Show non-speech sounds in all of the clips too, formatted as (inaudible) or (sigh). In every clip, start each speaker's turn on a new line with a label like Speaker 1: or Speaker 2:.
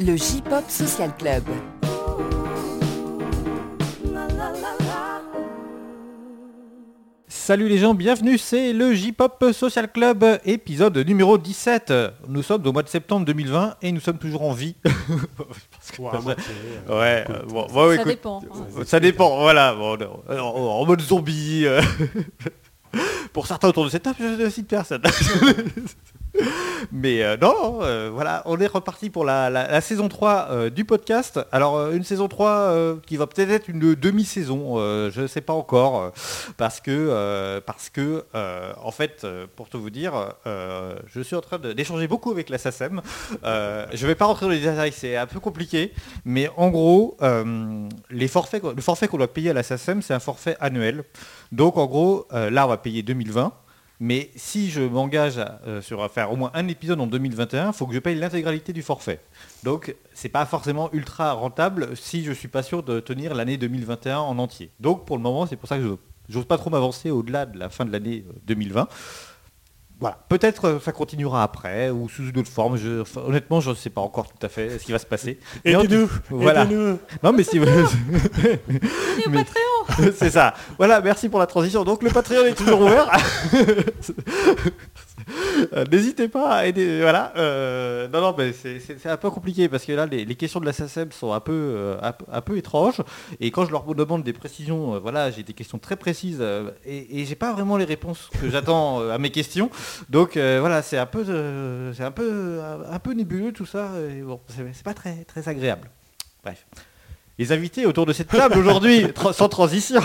Speaker 1: Le J-Pop Social Club.
Speaker 2: Salut les gens, bienvenue, c'est le J-Pop Social Club, épisode numéro 17. Nous sommes au mois de septembre 2020 et nous sommes toujours en vie. (laughs) Parce que-
Speaker 3: moitié, euh,
Speaker 2: ouais, euh, bon, bon,
Speaker 4: Ça
Speaker 2: écoute,
Speaker 4: dépend. hein.
Speaker 2: Ça dépend, voilà, bon, en, en mode zombie. euh. (laughs) Pour certains autour de cette table, je ne cite personne. (laughs) (laughs) Mais euh, non, euh, voilà, on est reparti pour la, saison 3 euh, du podcast. Alors une saison 3 euh, qui va peut-être être une demi-saison, je ne sais pas encore, parce que, parce que en fait, pour tout vous dire, je suis en train d'échanger beaucoup avec la SACEM. Je ne vais pas rentrer dans les détails, c'est un peu compliqué, mais en gros, les forfaits, le forfait qu'on doit payer à la SACEM, c'est un forfait annuel. Donc en gros, là, on va payer 2020. Mais si je m'engage à, euh, à faire au moins un épisode en 2021, il faut que je paye l'intégralité du forfait. Donc c'est pas forcément ultra rentable si je suis pas sûr de tenir l'année 2021 en entier. Donc pour le moment, c'est pour ça que je n'ose pas trop m'avancer au-delà de la fin de l'année euh, 2020. Voilà, peut-être euh, ça continuera après ou sous une autre forme. Je- enfin, honnêtement, je ne sais pas encore tout à fait ce qui va se passer. Tout-
Speaker 3: Aidez-nous
Speaker 2: Voilà. Non mais si vous... (laughs) Mais-
Speaker 4: Patreon (laughs)
Speaker 2: c'est ça. Voilà, merci pour la transition. Donc le Patreon est toujours ouvert. (laughs) Euh, N'hésitez pas à aider. Voilà. Euh, non, non, mais c'est- un peu compliqué parce que là, les, questions de la SACEM sont un peu, euh, un, peu- étranges. Et quand je leur demande des précisions, voilà, j'ai des questions très précises et, j'ai pas vraiment les réponses que j'attends à mes questions. Donc voilà, c'est un peu, c'est un peu, un peu nébuleux tout ça. Bon, c'est pas très, très agréable. Bref. Les invités autour de cette table aujourd'hui, (laughs) tra- sans transition.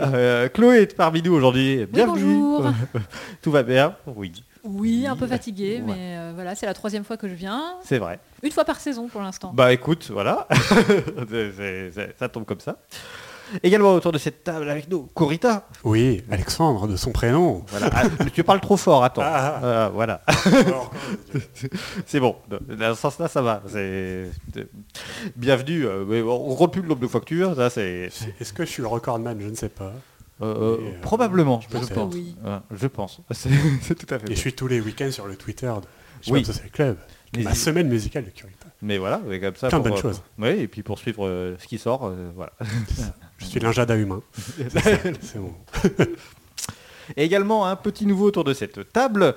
Speaker 2: Euh, Chloé est parmi nous aujourd'hui. Bienvenue.
Speaker 4: bonjour. (laughs)
Speaker 2: Tout va bien? Oui,
Speaker 4: Oui, un peu fatigué,
Speaker 2: Ouais.
Speaker 4: mais euh, voilà, c'est la troisième fois que je viens.
Speaker 2: c'est vrai.
Speaker 4: Une fois par saison pour l'instant.
Speaker 2: Bah écoute, voilà. (laughs) Ça tombe comme ça. Également autour de cette table avec nous, Corita.
Speaker 3: Oui, Alexandre, de son prénom.
Speaker 2: Voilà. Ah, tu parles trop fort, attends.
Speaker 3: Ah.
Speaker 2: Euh, voilà. (laughs) C'est bon. Dans ce sens-là, ça va. Bienvenue. euh, mais on compte plus le nombre de viens. Ça, c'est
Speaker 3: Est-ce que je suis le recordman Je ne sais pas.
Speaker 2: euh,
Speaker 3: euh,
Speaker 2: probablement.
Speaker 3: je
Speaker 2: Je
Speaker 3: pense
Speaker 4: oui.
Speaker 2: Ouais, je pense. (laughs) C'est tout à fait.
Speaker 3: Et je suis tous les week-ends sur le Twitter de
Speaker 2: Oui.
Speaker 3: Social Club. Ma semaine musicale de Curita.
Speaker 2: Mais voilà, comme ça.
Speaker 3: Plein de bonnes choses.
Speaker 2: Oui, et puis pour suivre euh, ce qui sort, euh, voilà. (laughs)
Speaker 3: Je suis l'injada humain. (laughs) C'est bon.
Speaker 2: Et également un petit nouveau autour de cette table,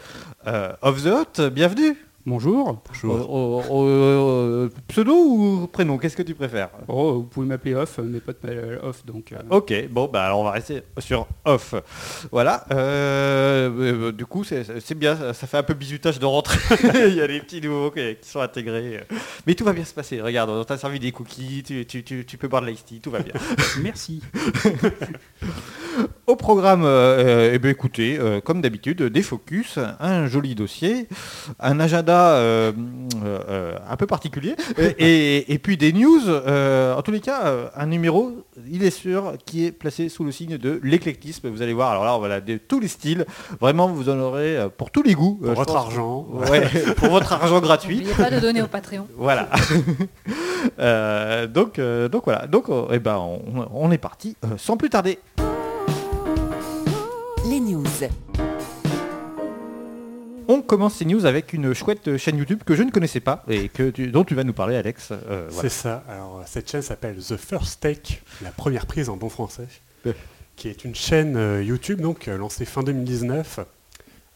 Speaker 2: euh, Of the Hot, bienvenue.
Speaker 5: Bonjour.
Speaker 3: Bonjour.
Speaker 2: Euh, euh, euh, pseudo ou prénom, qu'est-ce que tu préfères?
Speaker 5: Oh, vous pouvez m'appeler Off, mes potes m'appellent Off, donc... euh,
Speaker 2: Ok, bon, bah alors on va rester sur off. Voilà, euh, euh, du coup c'est bien, ça- ça fait un peu bisutage de rentrée. (laughs) Il y a des petits nouveaux qui, qui sont intégrés. Mais tout va bien se passer, regarde, on t'a servi des cookies, tu, tu- tu- tu peux boire de l'ice tea, tout va bien.
Speaker 5: Merci. (laughs)
Speaker 2: Au programme, euh, eh bien, écoutez, euh, comme d'habitude, des focus, un joli dossier, un agenda euh, un peu particulier, et, et- et puis des news. euh, en tous les cas, un numéro, il est sûr, qui est placé sous le signe de l'éclectisme. Vous allez voir, alors là, on va la- de tous les styles. Vraiment, vous en aurez pour tous les goûts.
Speaker 3: Pour votre
Speaker 2: pense.
Speaker 3: argent.
Speaker 2: Ouais, (laughs) pour votre argent gratuit.
Speaker 4: N'oubliez pas de donner au Patreon. (laughs)
Speaker 2: Voilà. (laughs) Euh, donc, euh, donc voilà. Donc, euh, eh ben, on, on est parti euh, sans plus tarder. On commence ces news avec une chouette chaîne YouTube que je ne connaissais pas et que tu- dont tu vas nous parler, Alex. Euh, voilà.
Speaker 3: C'est ça. Alors, cette chaîne s'appelle The First Take, la première prise en bon français,
Speaker 2: Ouais.
Speaker 3: qui est une chaîne euh, YouTube donc euh, lancée fin 2019.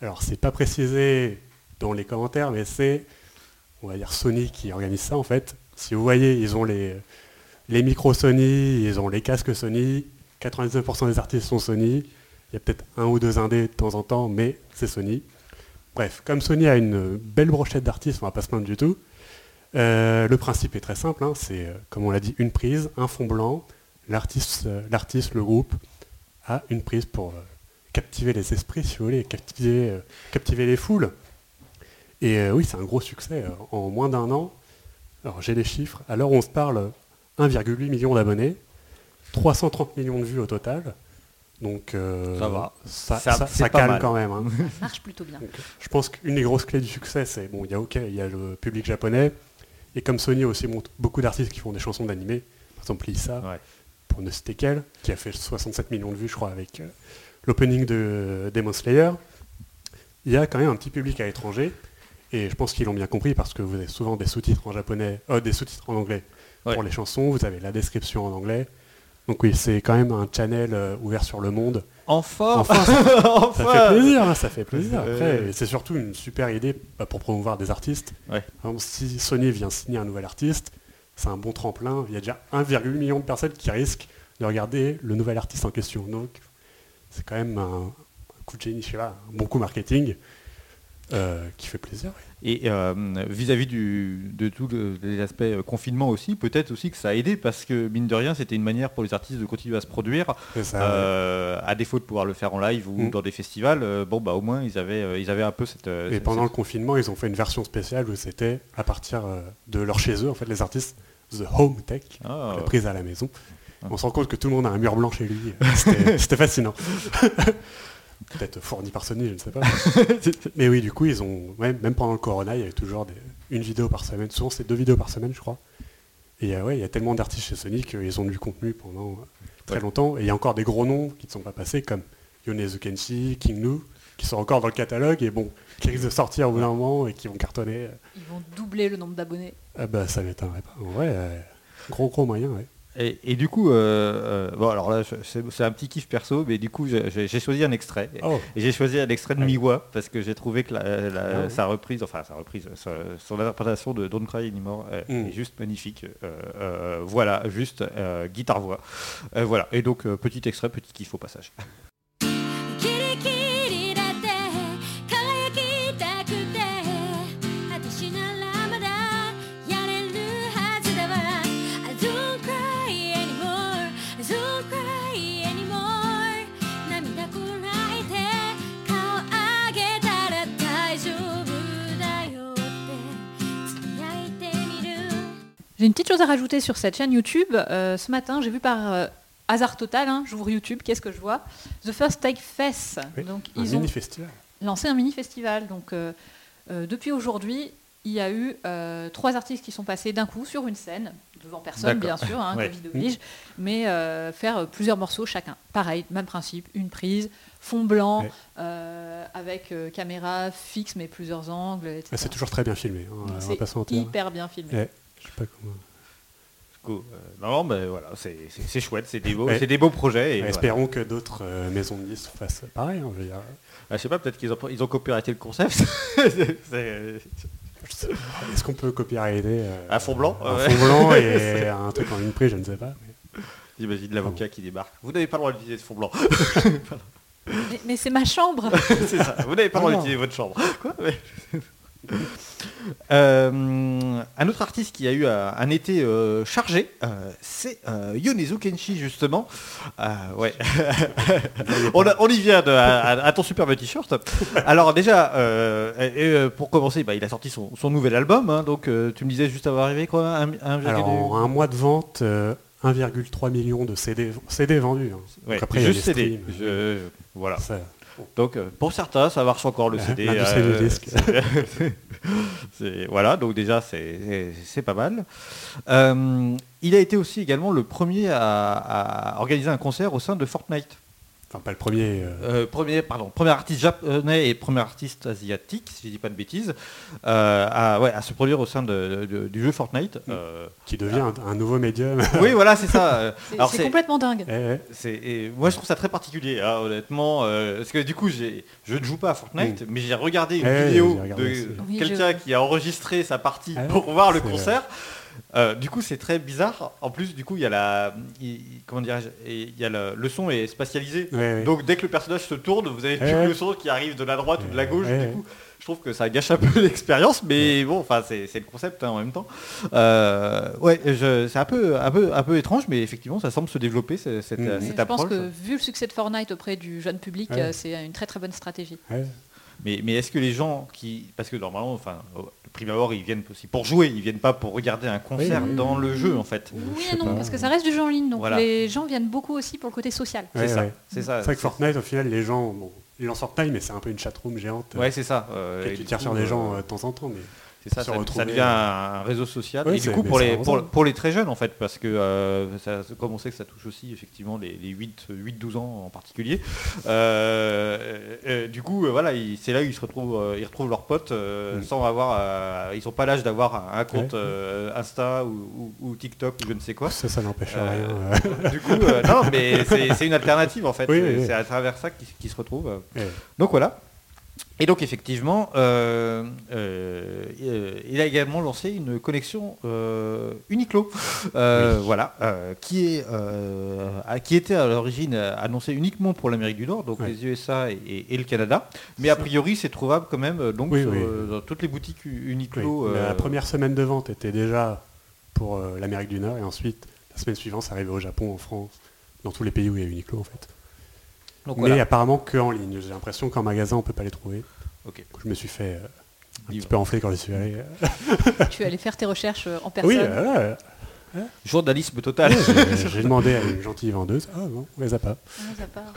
Speaker 3: Alors, c'est pas précisé dans les commentaires, mais c'est, on va dire, Sony qui organise ça en fait. Si vous voyez, ils ont les, les micros Sony, ils ont les casques Sony, 99% des artistes sont Sony. Il y a peut-être un ou deux indés de temps en temps, mais c'est Sony. Bref, comme Sony a une belle brochette d'artistes, on va pas se plaindre du tout. Euh, le principe est très simple, hein, c'est euh, comme on l'a dit, une prise, un fond blanc, l'artiste, euh, le groupe a une prise pour captiver les esprits, si vous voulez, captiver, captiver les foules. Et oui, c'est un gros succès. En moins d'un an, alors j'ai les chiffres, où on se parle, 1,8 million d'abonnés, 330 millions de vues au total. Donc euh,
Speaker 2: Ça va.
Speaker 3: ça,
Speaker 2: Ça-
Speaker 3: ça-
Speaker 2: c'est
Speaker 3: ça
Speaker 2: pas
Speaker 3: calme
Speaker 2: mal.
Speaker 3: quand même. hein.
Speaker 4: Ça marche plutôt bien.
Speaker 3: Donc, je pense qu'une des grosses clés du succès, c'est bon, il y a OK, il y a le public japonais, et comme Sony aussi montre beaucoup d'artistes qui font des chansons d'animé, par exemple Lisa,
Speaker 2: Ouais.
Speaker 3: pour ne citer qu'elle, qui a fait 67 millions de vues, je crois, avec euh, l'opening de Demon Slayer, il y a quand même un petit public à l'étranger, Et je pense qu'ils l'ont bien compris parce que vous avez souvent des sous-titres en japonais, euh, des sous-titres en anglais
Speaker 2: Ouais.
Speaker 3: pour les chansons, vous avez la description en anglais. Donc oui, c'est quand même un channel euh, ouvert sur le monde.
Speaker 2: Enfin,
Speaker 3: Enfin, ça, (laughs) ça
Speaker 2: enfin.
Speaker 3: fait plaisir, hein, ça fait plaisir.
Speaker 2: Euh,
Speaker 3: Après, c'est surtout une super idée bah, pour promouvoir des artistes.
Speaker 2: Ouais.
Speaker 3: Par exemple, si Sony vient signer un nouvel artiste, c'est un bon tremplin. Il y a déjà 1,8 million de personnes qui risquent de regarder le nouvel artiste en question. Donc, c'est quand même un, un coup de génie, je sais pas, un bon coup marketing euh, qui fait plaisir. ouais.
Speaker 2: Et euh, vis-à-vis de tous le- les aspects euh, confinement aussi, peut-être aussi que ça a aidé parce que mine de rien, c'était une manière pour les artistes de continuer à se produire,
Speaker 3: C'est ça, ouais.
Speaker 2: à défaut de pouvoir le faire en live ou
Speaker 3: Mm.
Speaker 2: dans des festivals. bon, bah au moins ils avaient, ils avaient un peu cette.
Speaker 3: Et
Speaker 2: cette-
Speaker 3: pendant le confinement, ils ont fait une version spéciale où c'était à partir de leur chez eux, en fait, les artistes, The Home Tech,
Speaker 2: Ah,
Speaker 3: la prise à la maison.
Speaker 2: Ah.
Speaker 3: On se rend compte que tout le monde a un mur blanc chez lui. (laughs) C'était fascinant. (laughs) Peut-être fourni par Sony, je ne sais pas. (laughs) Mais oui, du coup, ils ont, ouais, même pendant le Corona, il y avait toujours des- une vidéo par semaine. Souvent, c'est deux vidéos par semaine, je crois. Et euh, ouais, il y a tellement d'artistes chez Sony qu'ils ont du contenu pendant euh, très
Speaker 2: Ouais.
Speaker 3: longtemps. Et il y a encore des gros noms qui ne sont pas passés, comme Yonezu Kenshi, King Lu, qui sont encore dans le catalogue et bon, qui risquent de sortir au bout d'un moment et qui vont cartonner.
Speaker 4: Ils vont doubler le nombre d'abonnés.
Speaker 3: Ah bah, ça m'étonnerait pas. En vrai, euh, gros, gros moyen, ouais.
Speaker 2: Et, et du coup, euh, euh, bon alors là, c'est un petit kiff perso, mais du coup, j'ai- choisi un extrait.
Speaker 3: Oh,
Speaker 2: Et j'ai choisi un extrait de. Miwa parce que j'ai trouvé que la- la-
Speaker 3: Ah
Speaker 2: sa reprise, enfin sa reprise, sa- son interprétation de Don't Cry Anymore euh,
Speaker 3: Mm.
Speaker 2: est juste magnifique. Voilà, juste guitare-voix. Voilà, et donc petit extrait, petit kiff au passage.
Speaker 4: J'ai une petite chose à rajouter sur cette chaîne YouTube. Euh, ce matin, j'ai vu par euh, hasard total, hein, j'ouvre YouTube, qu'est-ce que je vois? The First Take Fest.
Speaker 3: Oui,
Speaker 4: Donc,
Speaker 3: un
Speaker 4: ils ont
Speaker 3: mini-festival.
Speaker 4: lancé un mini-festival. Donc, euh, depuis aujourd'hui, il y a eu trois artistes qui sont passés d'un coup sur une scène, devant personne, bien sûr, hein,
Speaker 2: Ouais.
Speaker 4: Covid oblige, mais faire plusieurs morceaux chacun. Pareil, même principe, une prise, fond blanc,
Speaker 3: Ouais.
Speaker 4: euh, avec euh, caméra fixe, mais plusieurs angles, etc.
Speaker 3: Ah, c'est toujours très bien filmé, hein,
Speaker 4: C'est hyper bien filmé.
Speaker 3: Ouais, je sais pas comment.
Speaker 2: Euh, non, non, mais voilà, c'est chouette, c'est des beaux,
Speaker 3: Ouais.
Speaker 2: c'est des beaux projets. Et
Speaker 3: Ouais,
Speaker 2: voilà.
Speaker 3: Espérons que d'autres euh, maisons de disques fassent pareil. hein, je veux dire.
Speaker 2: Ah, je sais pas, peut-être qu'ils ont, ils ont copyrighté le concept. (laughs)
Speaker 3: Pas. Est-ce qu'on peut copyrighter euh,
Speaker 2: Un fond blanc,
Speaker 3: Un
Speaker 2: ouais.
Speaker 3: fond blanc et (laughs) un truc en une prise, je ne sais pas. mais-
Speaker 2: J'imagine l'avocat qui débarque. Vous n'avez pas le droit d'utiliser ce fond blanc. (laughs)
Speaker 4: Mais, mais c'est ma chambre
Speaker 2: c'est ça. Vous n'avez pas le droit d'utiliser votre chambre. Quoi Mais- (laughs) Euh, un autre artiste qui a eu un été euh, chargé, euh, c'est Yonezu Kenshi justement. Ouais. (laughs) on, a- on y vient de, à, ton superbe t-shirt. Alors déjà, et, pour commencer, bah, il a sorti son, son nouvel album. hein, donc tu me disais juste avant arrivé quoi, un,
Speaker 3: Alors, en un mois de vente, euh, 1,3 million de CD, CD vendus. hein.
Speaker 2: Ouais,
Speaker 3: après,
Speaker 2: juste CD. Je- voilà.
Speaker 3: Ça-
Speaker 2: Donc euh, pour certains, ça marche encore le
Speaker 3: Ouais,
Speaker 2: CD. euh, (laughs) c'est- voilà, donc déjà c'est- c'est c'est pas mal. Euh, il a été aussi également le premier à, à organiser un concert au sein de Fortnite.
Speaker 3: Enfin, pas le premier. euh,
Speaker 2: Euh, premier, pardon, premier artiste japonais et premier artiste asiatique, si je dis pas de bêtises, euh, à, ouais, à se produire au sein de- de- du jeu Fortnite. Euh,
Speaker 3: qui devient un, un nouveau médium. (laughs)
Speaker 2: oui, voilà, c'est ça. (laughs)
Speaker 4: C'est
Speaker 2: alors
Speaker 4: c'est
Speaker 2: c'est-
Speaker 4: complètement dingue.
Speaker 3: Eh, eh.
Speaker 2: c'est- et moi je trouve ça très particulier, hein, honnêtement, euh, parce que du coup j'ai- je ne joue pas à Fortnite, mais j'ai regardé une
Speaker 3: Mm. Eh,
Speaker 2: vidéo
Speaker 3: regardé
Speaker 2: de quelqu'un
Speaker 4: je-
Speaker 2: qui a enregistré sa partie
Speaker 3: Ah
Speaker 2: pour voir le concert. Euh, du coup c'est très bizarre. En plus du coup il y a la, il- comment dirais-je, il y a le, le son est spatialisé.
Speaker 3: Ouais, ouais.
Speaker 2: Donc dès que le personnage se tourne, vous avez plus
Speaker 3: Eh.
Speaker 2: le son qui arrive de la droite ou de la gauche. Du coup, je trouve que ça gâche un peu (laughs) l'expérience, mais bon, enfin c'est le concept hein, en même temps. Euh, ouais, c'est un peu, un peu, un peu étrange, mais effectivement ça semble se développer ce- cette,
Speaker 3: Mhm.
Speaker 2: cette
Speaker 4: Je pense
Speaker 2: approche.
Speaker 4: que vu le succès de Fortnite auprès du jeune public,
Speaker 3: Ouais.
Speaker 4: euh, c'est une très très bonne stratégie.
Speaker 3: Ouais.
Speaker 2: Mais, mais est-ce que les gens qui. Parce que normalement, enfin, abord, ils viennent aussi pour jouer, ils viennent pas pour regarder un concert
Speaker 3: Oui, oui.
Speaker 2: dans le jeu en fait.
Speaker 4: Oui et non,
Speaker 3: pas.
Speaker 4: parce que ça reste du jeu en ligne, donc
Speaker 2: Voilà.
Speaker 4: les gens viennent beaucoup aussi pour le côté social.
Speaker 2: C'est
Speaker 3: Ouais,
Speaker 2: ça.
Speaker 3: ouais.
Speaker 2: C'est ça.
Speaker 3: C'est vrai que Fortnite, au final, les gens, bon, ils lancent Fortnite, mais c'est un peu une chatroom géante.
Speaker 2: Ouais, c'est ça. euh,
Speaker 3: et tires
Speaker 2: coup,
Speaker 3: sur des
Speaker 2: euh,
Speaker 3: gens euh, de temps en temps. Mais
Speaker 2: C'est ça, ça, devient un réseau social.
Speaker 3: Oui,
Speaker 2: et du coup, pour les, pour, les très jeunes, en fait, parce que euh, ça- comme on sait que ça touche aussi effectivement les, les 8, 8-12 ans en particulier, euh, euh, du coup, euh, voilà, c'est là où ils se retrouvent, euh, ils retrouvent leurs potes euh,
Speaker 3: Mm.
Speaker 2: sans avoir, euh, ils n'ont pas l'âge d'avoir un, compte
Speaker 3: Ouais.
Speaker 2: euh, Insta ou, ou- ou TikTok ou je ne sais quoi.
Speaker 3: Ça, ça n'empêche
Speaker 2: Euh,
Speaker 3: rien. euh.
Speaker 2: du coup, euh, non, mais c'est une alternative en fait.
Speaker 3: Oui,
Speaker 2: c'est
Speaker 3: oui,
Speaker 2: à travers ça qu'ils se retrouvent.
Speaker 3: Ouais.
Speaker 2: Donc voilà. Et donc effectivement, euh, euh, euh, il a également lancé une connexion euh, Uniqlo, (laughs) voilà, qui est à- qui était à l'origine annoncée uniquement pour l'Amérique du Nord, donc les USA et, le Canada, mais a priori c'est trouvable quand même donc
Speaker 3: Oui,
Speaker 2: sur,
Speaker 3: oui.
Speaker 2: dans toutes les boutiques Uniqlo.
Speaker 3: La première semaine de vente était déjà pour l'Amérique du Nord et ensuite la semaine suivante ça arrivait au Japon, en France, dans tous les pays où il y a Uniqlo en fait.
Speaker 2: Donc
Speaker 3: Mais apparemment que en ligne. J'ai l'impression qu'en magasin on peut pas les trouver.
Speaker 2: Ok.
Speaker 3: Je me suis fait euh, un
Speaker 2: Dis-
Speaker 3: petit peu enfler quand je suis allé. (laughs)
Speaker 4: Tu es allé faire tes recherches euh, en personne.
Speaker 3: Oui, euh, ouais,
Speaker 2: Journalisme total.
Speaker 3: j'ai- (laughs) j'ai demandé à une gentille vendeuse. Ah non, on les a pas.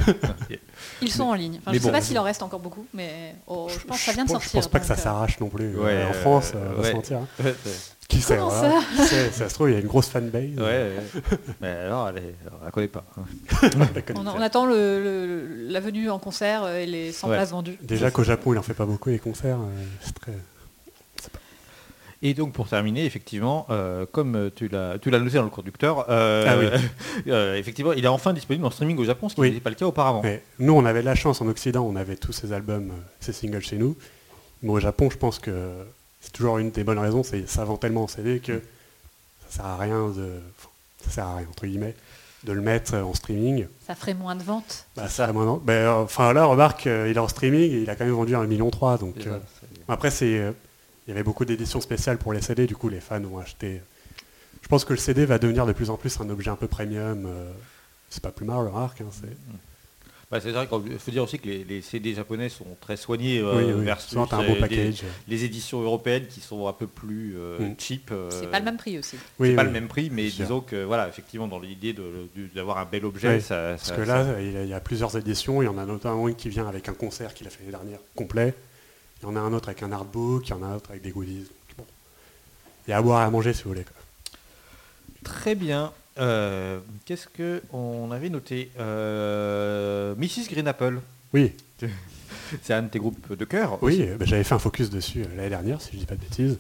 Speaker 3: (laughs)
Speaker 4: Ils sont en ligne. Enfin, je ne sais
Speaker 2: bon.
Speaker 4: pas s'il en reste encore beaucoup, mais oh, je pense que ça vient de sortir.
Speaker 3: Je pense pas que ça
Speaker 4: euh,
Speaker 3: s'arrache non plus.
Speaker 2: Ouais,
Speaker 3: en France, euh, on va
Speaker 2: ouais.
Speaker 3: se mentir. Qui sait
Speaker 4: Comment
Speaker 3: voilà. Qui sait, ça se trouve, il y a une grosse fanbase.
Speaker 2: Ouais, ouais. mais alors, elle, est, alors, elle connaît pas. hein. (laughs)
Speaker 3: La connaît
Speaker 4: On,
Speaker 3: pas.
Speaker 4: on attend le- le- la venue en concert euh, et les 100
Speaker 2: Ouais.
Speaker 4: places vendues.
Speaker 3: Déjà qu'au Japon, il en fait pas beaucoup les concerts. euh, c'est très...
Speaker 2: Et donc pour terminer, effectivement, euh, comme tu l'as tu l'as noté dans le conducteur, euh,
Speaker 3: Ah oui. (laughs)
Speaker 2: euh, effectivement, il est enfin disponible en streaming au Japon, ce qui
Speaker 3: Oui.
Speaker 2: n'était pas le cas auparavant.
Speaker 3: Mais nous, on avait de la chance en Occident, on avait tous ces albums, ces singles chez nous. Mais au Japon, je pense que c'est toujours une des bonnes raisons, c'est ça vend tellement en CD que ça sert à rien de, ça sert à rien entre guillemets, de le mettre en streaming.
Speaker 4: Ça ferait moins de ventes.
Speaker 3: Bah, ça, moi, non. Ben, euh, enfin là, remarque, euh, il est en streaming et il a quand même vendu un million trois. Donc euh, après, c'est, euh, il y avait beaucoup d'éditions spéciales pour les CD. Du coup, les fans ont acheté. Je pense que le CD va devenir de plus en plus un objet un peu premium. euh, c'est pas plus mal, remarque. hein, c'est...
Speaker 2: Bah, c'est vrai qu'il faut dire aussi que les, les CD japonais sont très soignés euh,
Speaker 3: oui, oui.
Speaker 2: versus
Speaker 3: un
Speaker 2: euh,
Speaker 3: beau
Speaker 2: les-
Speaker 3: package.
Speaker 2: les, éditions européennes qui sont un peu plus euh,
Speaker 3: Mm.
Speaker 2: cheap. euh,
Speaker 4: C'est pas le même prix aussi.
Speaker 3: Oui,
Speaker 2: c'est pas
Speaker 3: oui.
Speaker 2: le même prix, mais disons que voilà, effectivement, dans l'idée de- de- d'avoir un bel objet,
Speaker 3: Oui,
Speaker 2: ça,
Speaker 3: Parce
Speaker 2: ça-
Speaker 3: que là, il y, a, il y a plusieurs éditions. Il y en a notamment une qui vient avec un concert qu'il a fait l'année dernière complet. Il y en a un autre avec un artbook. Il y en a un autre avec des goodies. Bon. Il y a à boire et à manger si vous voulez. quoi.
Speaker 2: Très bien. Euh, Qu'est-ce que on avait noté? Euh, Mrs. Green Apple.
Speaker 3: Oui, (laughs)
Speaker 2: C'est un de tes groupes de cœur.
Speaker 3: oui euh, bah, j'avais fait un focus dessus l'année dernière, si je dis pas de bêtises.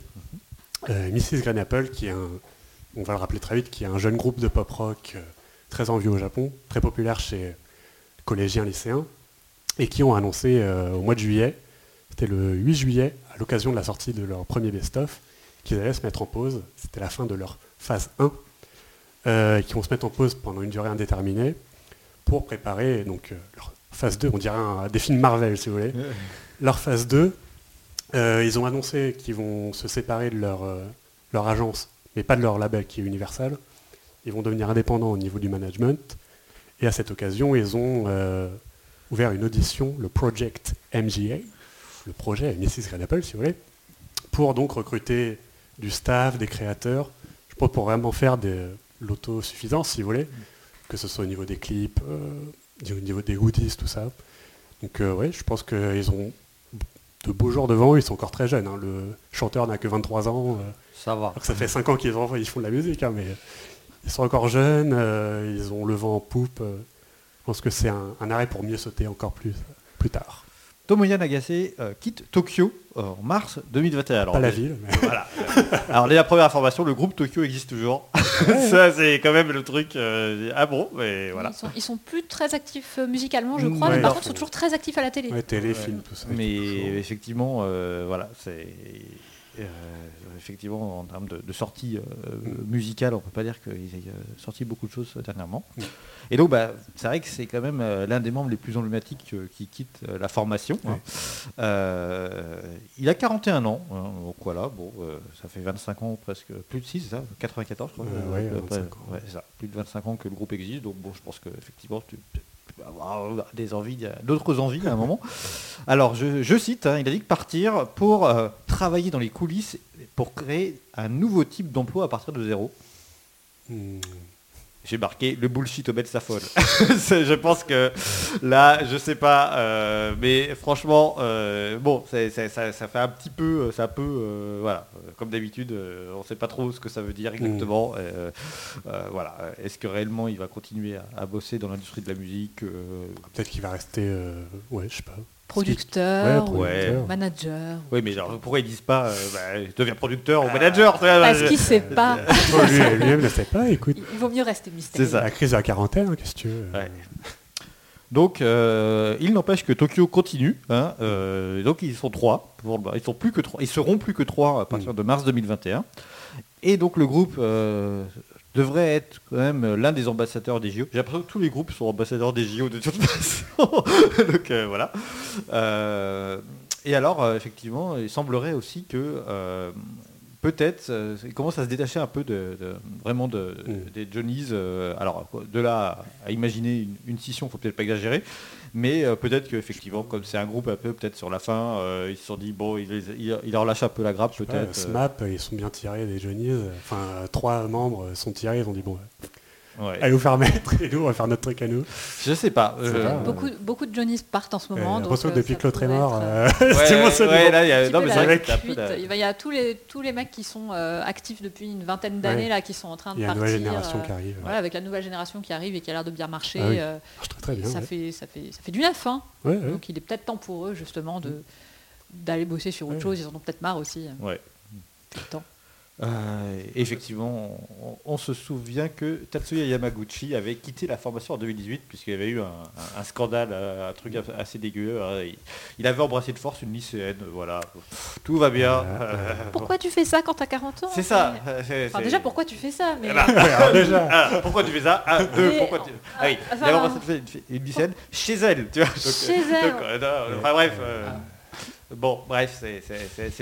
Speaker 3: Mrs. Green Apple, qui est un, on va le rappeler très vite, qui est un jeune groupe de pop rock très en vue au Japon, très populaire chez collégiens, lycéens, et qui ont annoncé au mois de juillet, c'était le 8 juillet, à l'occasion de la sortie de leur premier best-of, qu'ils allaient se mettre en pause. C'était la fin de leur phase 1, euh, qui vont se mettre en pause pendant une durée indéterminée pour préparer donc, euh, leur phase 2, on dirait un- des films Marvel si vous voulez. Leur phase 2, euh, ils ont annoncé qu'ils vont se séparer de leur, euh, leur agence, mais pas de leur label qui est Universal. Ils vont devenir indépendants au niveau du management. Et à cette occasion, ils ont euh, ouvert une audition, le Project MGA, le projet Mrs. Green Apple, si vous voulez, pour donc recruter du staff, des créateurs, je pense pour vraiment faire de l'autosuffisance, si vous voulez, que ce soit au niveau des clips, euh, au niveau des goodies, tout ça. Donc euh, ouais, je pense qu'ils ont de beaux jours devant, eux, ils sont encore très jeunes. hein. Le chanteur n'a que 23 ans, euh,
Speaker 2: Ça va.
Speaker 3: alors que ça fait 5 ans qu'ils ont- ils font de la musique, hein, mais ils sont encore jeunes, ils ont le vent en poupe. je pense que c'est un, un arrêt pour mieux sauter encore plus, plus tard.
Speaker 2: Tomoya Nagase euh, quitte Tokyo euh, en mars 2021. Alors,
Speaker 3: Pas la ville, mais
Speaker 2: Voilà. (laughs) Alors, la première information, le groupe Tokyo existe toujours. (laughs) Ça, c'est quand même le truc. euh, ah bon, mais voilà.
Speaker 4: Ils, sont, ils sont plus très actifs musicalement, je crois,
Speaker 3: Ouais,
Speaker 4: mais par
Speaker 3: non.
Speaker 4: contre, ils sont toujours très actifs à la télé.
Speaker 3: ouais, télé,
Speaker 2: Ouais.
Speaker 3: film, tout ça.
Speaker 2: Mais effectivement, euh, voilà, c'est. Euh, effectivement, en termes de, de sortie euh, musicale, on peut pas dire qu'ils aient euh, sorti beaucoup de choses dernièrement. Et donc, bah, c'est vrai que c'est quand même l'un des membres les plus emblématiques qui quitte la formation. hein. Euh, il a 41 ans, hein, donc voilà, bon, ça fait 25 ans, presque plus de 6, c'est ça? 94, je crois.
Speaker 3: Euh, ouais,
Speaker 2: à peu près.
Speaker 3: 25 ans.
Speaker 2: Ouais, c'est ça, plus de 25 ans que le groupe existe, donc bon, je pense qu'effectivement, tu, des envies, d'autres envies à un moment. Alors, je, je cite, hein, il a dit que partir pour euh, travailler dans les coulisses pour créer un nouveau type d'emploi à partir de zéro.
Speaker 3: Hmm.
Speaker 2: J'ai marqué le bullshit au bête sa folle. Je pense que là, je sais pas, euh, mais franchement, euh, bon, ça, ça fait un petit peu, ça peut, euh, voilà, euh, comme d'habitude, euh, on sait pas trop ce que ça veut dire exactement. euh, euh, voilà, est-ce que réellement il va continuer à, à bosser dans l'industrie de la musique euh,
Speaker 3: Peut-être qu'il va rester, euh, ouais, je sais pas.
Speaker 4: Producteur,
Speaker 3: Ouais,
Speaker 4: ou manager.
Speaker 2: Oui, mais alors, pourquoi ils disent pas, euh, bah, je deviens producteur ou manager tu vois,
Speaker 4: Parce
Speaker 2: je-
Speaker 4: qu'il sait pas. (laughs)
Speaker 3: Oh, lui- Lui-même ne sait pas, écoute.
Speaker 4: Il vaut mieux rester mystérieux.
Speaker 2: C'est ça.
Speaker 3: La crise de la quarantaine, hein, qu'est-ce que tu veux
Speaker 2: Ouais. Donc, euh, il n'empêche que Tokyo continue. hein, euh, donc, ils sont trois. pour Ils sont plus que trois. Ils seront plus que trois à partir de mars 2021. Et donc, le groupe euh, devrait être quand même l'un des ambassadeurs des JO. J'ai l'impression que tous les groupes sont ambassadeurs des JO de toute (laughs) façon. donc, euh, voilà. Euh, et alors, euh, effectivement, il semblerait aussi que euh, peut-être, euh, il commence à se détacher un peu de, de- vraiment de,
Speaker 3: Mm.
Speaker 2: des Johnnies. euh, alors, de là à, imaginer une, une scission, faut peut-être pas exagérer, mais euh, peut-être qu'effectivement, comme c'est un groupe un peu peut-être sur la fin, euh, ils se sont dit bon, il, les- il- il leur lâche un peu la grappe peut-être. euh,
Speaker 3: SMAP, ils sont bien tirés des Johnnies. Enfin, trois membres sont tirés, ils ont dit bon,
Speaker 2: ouais.
Speaker 3: Allez vous faire mettre et nous on va faire notre truc à nous.
Speaker 2: Je sais pas. Euh,
Speaker 3: pas-
Speaker 4: Beaucoup, beaucoup de Johnnies partent en ce moment. donc, euh,
Speaker 3: depuis
Speaker 4: ça
Speaker 3: que l'autre est
Speaker 4: pourrait
Speaker 3: mort,
Speaker 4: être,
Speaker 3: euh, (laughs) c'est moi
Speaker 2: il y a- mais
Speaker 4: la
Speaker 2: c'est
Speaker 4: Il y a tous les, tous les mecs qui sont euh, actifs depuis une vingtaine d'années
Speaker 3: Ouais.
Speaker 4: là, qui sont en train de
Speaker 3: Il y a une
Speaker 4: partir.
Speaker 3: nouvelle génération
Speaker 4: euh,
Speaker 3: qui arrive.
Speaker 4: Voilà, avec la nouvelle génération qui arrive et qui a l'air de bien marcher.
Speaker 3: Ah oui.
Speaker 4: euh,
Speaker 3: marche très, très bien.
Speaker 4: ça,
Speaker 3: ouais.
Speaker 4: fait, ça, fait, ça fait du neuf. Hein.
Speaker 3: Ouais, ouais.
Speaker 4: Donc il est peut-être temps pour eux justement de d'aller bosser sur autre chose. Ils en ont peut-être marre aussi. euh,
Speaker 2: Ouais.
Speaker 4: temps.
Speaker 2: Euh, effectivement, on, on se souvient que Tatsuya Yamaguchi avait quitté la formation en 2018 puisqu'il y avait eu un, un- un scandale, euh, un truc assez dégueu. hein. Il, il avait embrassé de force une lycéenne, voilà. Tout va bien.
Speaker 3: Ouais,
Speaker 2: Euh,
Speaker 4: Pourquoi tu fais ça quand t'as 40 ans
Speaker 2: C'est ça. euh,
Speaker 4: Enfin,
Speaker 2: c'est-
Speaker 4: déjà, pourquoi tu fais ça mais...
Speaker 2: Eh ben, (laughs)
Speaker 3: Alors déjà, (laughs)
Speaker 2: ah, pourquoi tu fais ça Ah, deux,
Speaker 4: Mais-
Speaker 2: pourquoi tu... Ah oui,
Speaker 4: Ah,
Speaker 2: il avait embrassé une, une lycéenne chez elle, tu vois. donc,
Speaker 4: Chez
Speaker 2: euh,
Speaker 4: elle.
Speaker 2: donc, euh, non, enfin bref. euh, Bon, bref, c'est-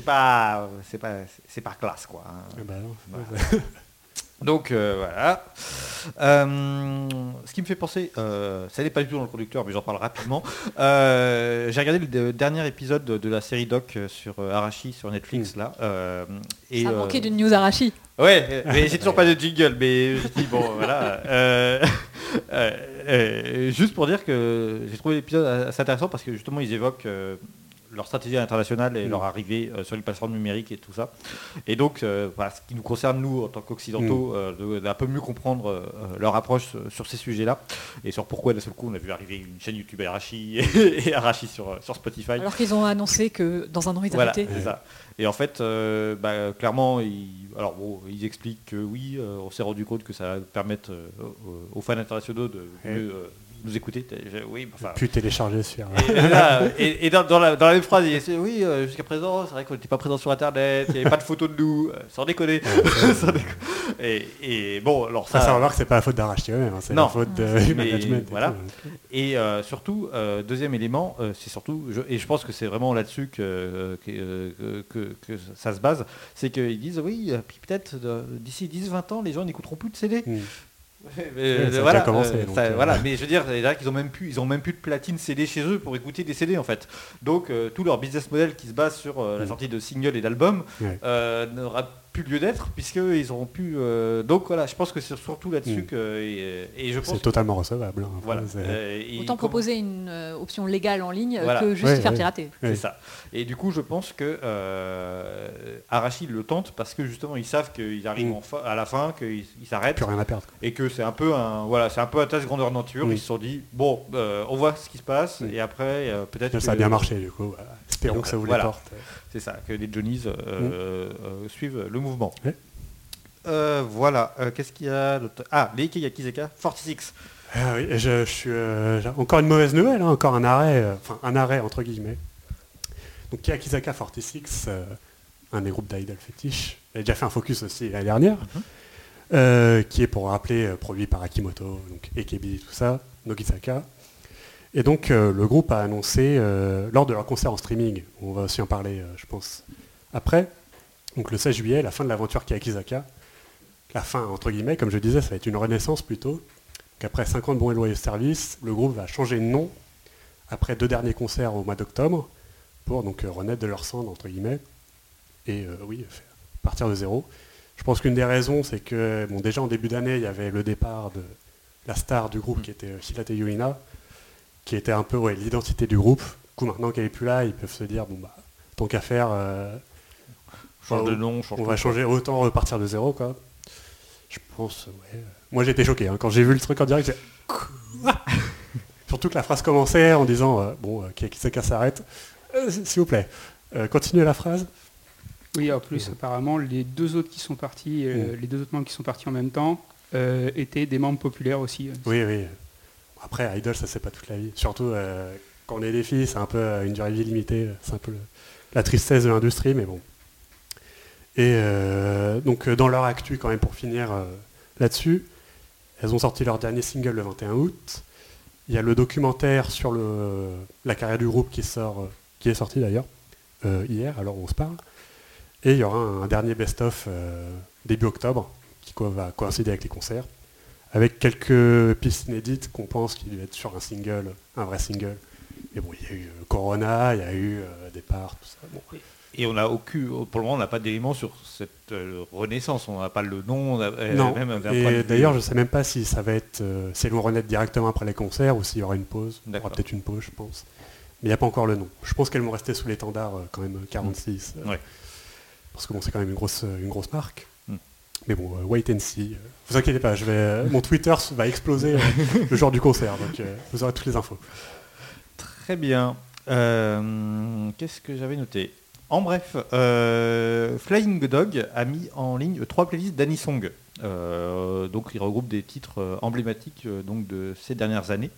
Speaker 2: pas, c'est pas, c'est pas classe, quoi. hein.
Speaker 3: Bah non.
Speaker 2: Voilà. (laughs) Donc euh, voilà. Euh, ce qui me fait penser, euh, ça n'est pas du tout dans le conducteur, mais j'en parle rapidement. Euh, J'ai regardé le de- dernier épisode de, de la série doc sur euh, Arashi sur Netflix là. euh, et,
Speaker 4: Ça
Speaker 2: euh,
Speaker 4: manquait d'une news Arashi.
Speaker 2: Ouais, mais j'ai toujours pas de jingle, mais je dis bon voilà. (laughs) Euh, (laughs) euh, euh, juste pour dire que j'ai trouvé l'épisode assez intéressant parce que justement ils évoquent euh, leur stratégie internationale et
Speaker 3: Mm.
Speaker 2: leur arrivée euh, sur les plateformes numériques et tout ça. Et donc, euh, voilà, ce qui nous concerne nous en tant qu'occidentaux,
Speaker 3: Mm.
Speaker 2: euh, d'un peu mieux comprendre leur approche sur ces sujets-là et sur pourquoi d'un seul coup on a vu arriver une chaîne YouTube Arashi et, (laughs) et Arashi sur, sur Spotify.
Speaker 4: Alors qu'ils ont annoncé que dans un an ils
Speaker 2: Voilà,
Speaker 4: arrêtaient.
Speaker 2: c'est ça. Et en fait, euh, bah, clairement, ils, alors bon, ils expliquent que oui, euh, on s'est rendu compte que ça va permettre euh, aux, fans internationaux de mieux nous écouter. Oui, enfin.
Speaker 3: Pu télécharger sur.
Speaker 2: Et, là, et- et dans, dans la, dans la même phrase, il dit oui, euh, jusqu'à présent, c'est vrai qu'on n'était pas présent sur Internet, il n'y avait pas de photos de nous, euh, sans déconner. (laughs) Sans déconner. Et, et bon, alors
Speaker 3: Ça,
Speaker 2: ça,
Speaker 3: ça que c'est pas la faute d'Arrache même, hein, c'est la faute de- management.
Speaker 2: voilà.
Speaker 3: tout.
Speaker 2: Et euh, surtout, euh, deuxième élément, euh, c'est surtout, je- et je pense que c'est vraiment là-dessus que, euh, que, euh, que- que ça se base, c'est qu'ils disent oui, euh, puis peut-être euh, d'ici 10-20 ans, les gens n'écouteront plus de CD.
Speaker 3: Mm.
Speaker 2: Mais,
Speaker 3: ça
Speaker 2: voilà,
Speaker 3: déjà commencé,
Speaker 2: euh,
Speaker 3: donc,
Speaker 2: ça- voilà, mais je veux dire, qu'ils ont même plus, ils ont même plus de platine CD chez eux pour écouter des CD en fait. Donc euh, tout leur business model qui se base sur euh, la
Speaker 3: Mm.
Speaker 2: sortie de singles et d'albums
Speaker 3: Ouais.
Speaker 2: euh, n'aura plus lieu d'être puisque ils auront pu. euh, donc voilà, je pense que c'est surtout là-dessus
Speaker 3: Mm.
Speaker 2: que et, et je pense
Speaker 3: C'est totalement recevable. hein.
Speaker 2: Voilà. Euh,
Speaker 4: Autant
Speaker 2: comme-
Speaker 4: proposer une euh, option légale en ligne
Speaker 2: Voilà.
Speaker 4: que juste
Speaker 3: Ouais,
Speaker 4: faire
Speaker 3: ouais.
Speaker 4: pirater.
Speaker 2: C'est ça. Et du coup, je pense que euh, Arashi le tente parce que justement, ils savent qu'ils arrivent
Speaker 3: Mm.
Speaker 2: en à la fin, qu'ils ils s'arrêtent
Speaker 3: Plus rien à perdre.
Speaker 2: et que c'est un peu un voilà, c'est un peu un test grandeur nature.
Speaker 3: Mm.
Speaker 2: Ils se sont dit bon, euh, on voit ce qui se passe
Speaker 3: Mm.
Speaker 2: et après euh, peut-être
Speaker 3: Ça a bien marché du coup. voilà. Espérons
Speaker 2: donc,
Speaker 3: que ça vous
Speaker 2: voilà.
Speaker 3: les porte.
Speaker 2: C'est ça, que les Johnnies euh, euh, suivent le mouvement. Voilà. Qu'est-ce qu'il y a d'autre? Ah, les Yakizeka 46.
Speaker 3: Ah oui, je, je suis encore une mauvaise nouvelle, hein, encore un arrêt, enfin un arrêt entre guillemets. Donc Kiyakizaka 46, euh, un des groupes d'idol fétiche, j'ai déjà fait un focus aussi l'année dernière, euh, qui est pour rappeler euh, produit par Akimoto, donc Ekebi, tout ça, Nogizaka. Et donc le groupe a annoncé lors de leur concert en streaming, on va aussi en parler, je pense, après, donc le 16 juillet, la fin de l'aventure Kiyakizaka, la fin entre guillemets, comme je disais, ça va être une renaissance plutôt. Qu'après 50 bons et loyaux services, le groupe va changer de nom après deux derniers concerts au mois d'octobre pour donc euh, renaître de leur cendre entre guillemets et euh, oui partir de zéro. Je pense qu'une des raisons, c'est que bon, déjà en début d'année, il y avait le départ de la star du groupe qui était euh, Hilate Yuina, qui était un peu ouais, l'identité du groupe. Du coup, maintenant qu'elle est plus là, ils peuvent se dire bon bah tant qu'à faire, euh,
Speaker 2: Change de nom, change
Speaker 3: on va changer, autant repartir de zéro quoi. Je pense, ouais. Moi j'étais choqué hein. quand j'ai vu le truc en direct. j'ai- (laughs) Surtout que la phrase commençait en disant euh, bon, qui, c'est qu'à s'arrête S'il vous plaît, euh, continuez la phrase.
Speaker 5: Oui, en plus, apparemment, les deux autres qui sont partis, euh,
Speaker 3: Mm.
Speaker 5: les deux autres membres qui sont partis en même temps, euh, étaient des membres populaires aussi.
Speaker 3: Oui, oui. Après, Idol, ça c'est pas toute la vie. Surtout euh, quand on est des filles, c'est un peu euh, une durée de vie limitée. C'est un peu le- la tristesse de l'industrie, mais bon. Et euh, donc euh, dans leur actu, quand même, pour finir euh, là-dessus, elles ont sorti leur dernier single le 21 août. Il y a le documentaire sur le, la carrière du groupe qui sort, euh, qui est sorti d'ailleurs euh, hier, alors on se parle. Et il y aura un, un dernier best-of euh, début octobre qui va coïncider avec les concerts avec quelques pistes inédites qu'on pense qu'il devait être sur un single, un vrai single. Mais bon, il y a eu euh, Corona, il y a eu euh, Départ, tout ça. Bon.
Speaker 2: Et on a aucun, pour le moment, on n'a pas d'éléments sur cette renaissance. On n'a pas le nom,
Speaker 3: non,
Speaker 2: même
Speaker 3: et d'ailleurs, je ne sais même pas si ça va être, si elles vont renaître directement après les concerts ou s'il y aura une pause. Il y aura peut-être une pause, je pense. Mais il n'y a pas encore le nom. Je pense qu'elles vont rester sous l'étendard euh, quand même euh, 46. euh,
Speaker 2: Ouais.
Speaker 3: Parce que bon, c'est quand même une grosse, euh, une grosse marque.
Speaker 2: Mm.
Speaker 3: Mais bon, euh, wait and see. euh, vous inquiétez pas, je vais, euh, mon Twitter (laughs) va exploser euh, le jour du concert. Donc euh, vous aurez toutes les infos.
Speaker 2: Très bien. Euh, Qu'est-ce que j'avais noté? En bref, euh, Flying Dog a mis en ligne trois playlists d'Anisong. Euh, donc il regroupe des titres euh, emblématiques euh, donc de ces dernières années.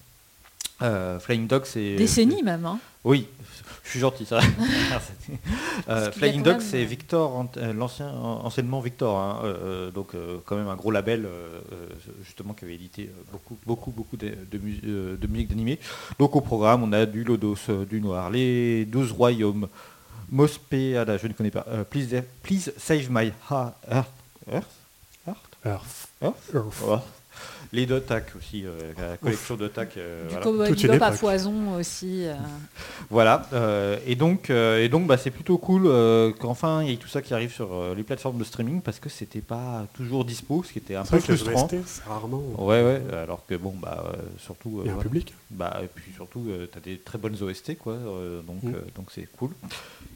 Speaker 2: Euh, Flying Dog, c'est
Speaker 4: Décennies même. hein.
Speaker 2: Oui, je suis gentil, ça. (laughs) Euh, Flying Dog,
Speaker 4: même,
Speaker 2: c'est
Speaker 4: euh,
Speaker 2: Victor, l'ancien, anciennement Victor, hein, euh, donc euh, quand même un gros label, justement, qui avait édité beaucoup, beaucoup, beaucoup de, de mu- de musique d'animé. Donc au programme, on a du Lodos, du Noir, les 12 Royaumes, Mospé, ah là, je ne connais pas, euh, please, please Save My Heart, Earth, Earth, Earth,
Speaker 3: Earth?
Speaker 2: Earth
Speaker 3: Earth.
Speaker 2: Les Dotac aussi, euh, la collection Dotac. euh,
Speaker 4: Du
Speaker 2: voilà.
Speaker 4: cowboy à foison aussi. euh. (laughs)
Speaker 2: Voilà, euh, et donc, euh, et donc bah, c'est plutôt cool euh, qu'enfin il y ait tout ça qui arrive sur euh, les plateformes de streaming parce que c'était pas toujours dispo, ce qui était un peu frustrant.
Speaker 3: Rarement.
Speaker 2: Ouais, ouais, alors que bon, bah, euh, surtout, euh,
Speaker 3: Il y a un public.
Speaker 2: bah, et puis surtout, tu as des très bonnes OST, quoi, euh, donc
Speaker 3: Mm.
Speaker 2: euh, donc c'est cool.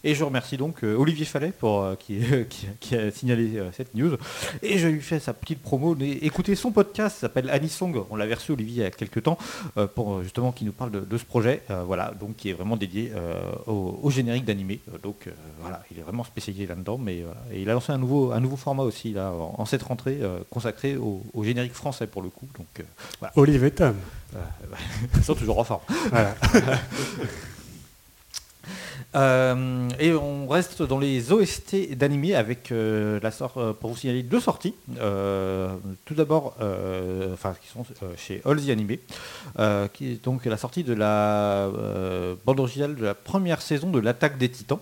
Speaker 2: Et je remercie donc euh, Olivier Fallet pour, euh, qui, (laughs) qui, qui a signalé euh, cette news. Et je lui fais sa petite promo. Écoutez son podcast, ça s'appelle Anisong. On l'avait reçu Olivier il y a quelques temps euh, pour euh, justement qu'il nous parle de, de ce projet. Euh, voilà, donc qui est vraiment dédié au, au générique d'animé. Donc voilà, il est vraiment spécialisé là-dedans. Mais. Et il a lancé un nouveau, un nouveau format aussi là en, en cette rentrée consacré au, au générique français pour le coup. Donc
Speaker 3: et Tom. (laughs)
Speaker 2: ils sont toujours en forme.
Speaker 3: Voilà. (laughs)
Speaker 2: Euh, et on reste dans les OST d'animé avec euh, la sort, euh, pour vous signaler deux sorties. Tout d'abord, enfin qui sont chez All the Anime, euh, qui est donc la sortie de la bande originale de la première saison de l'attaque des Titans.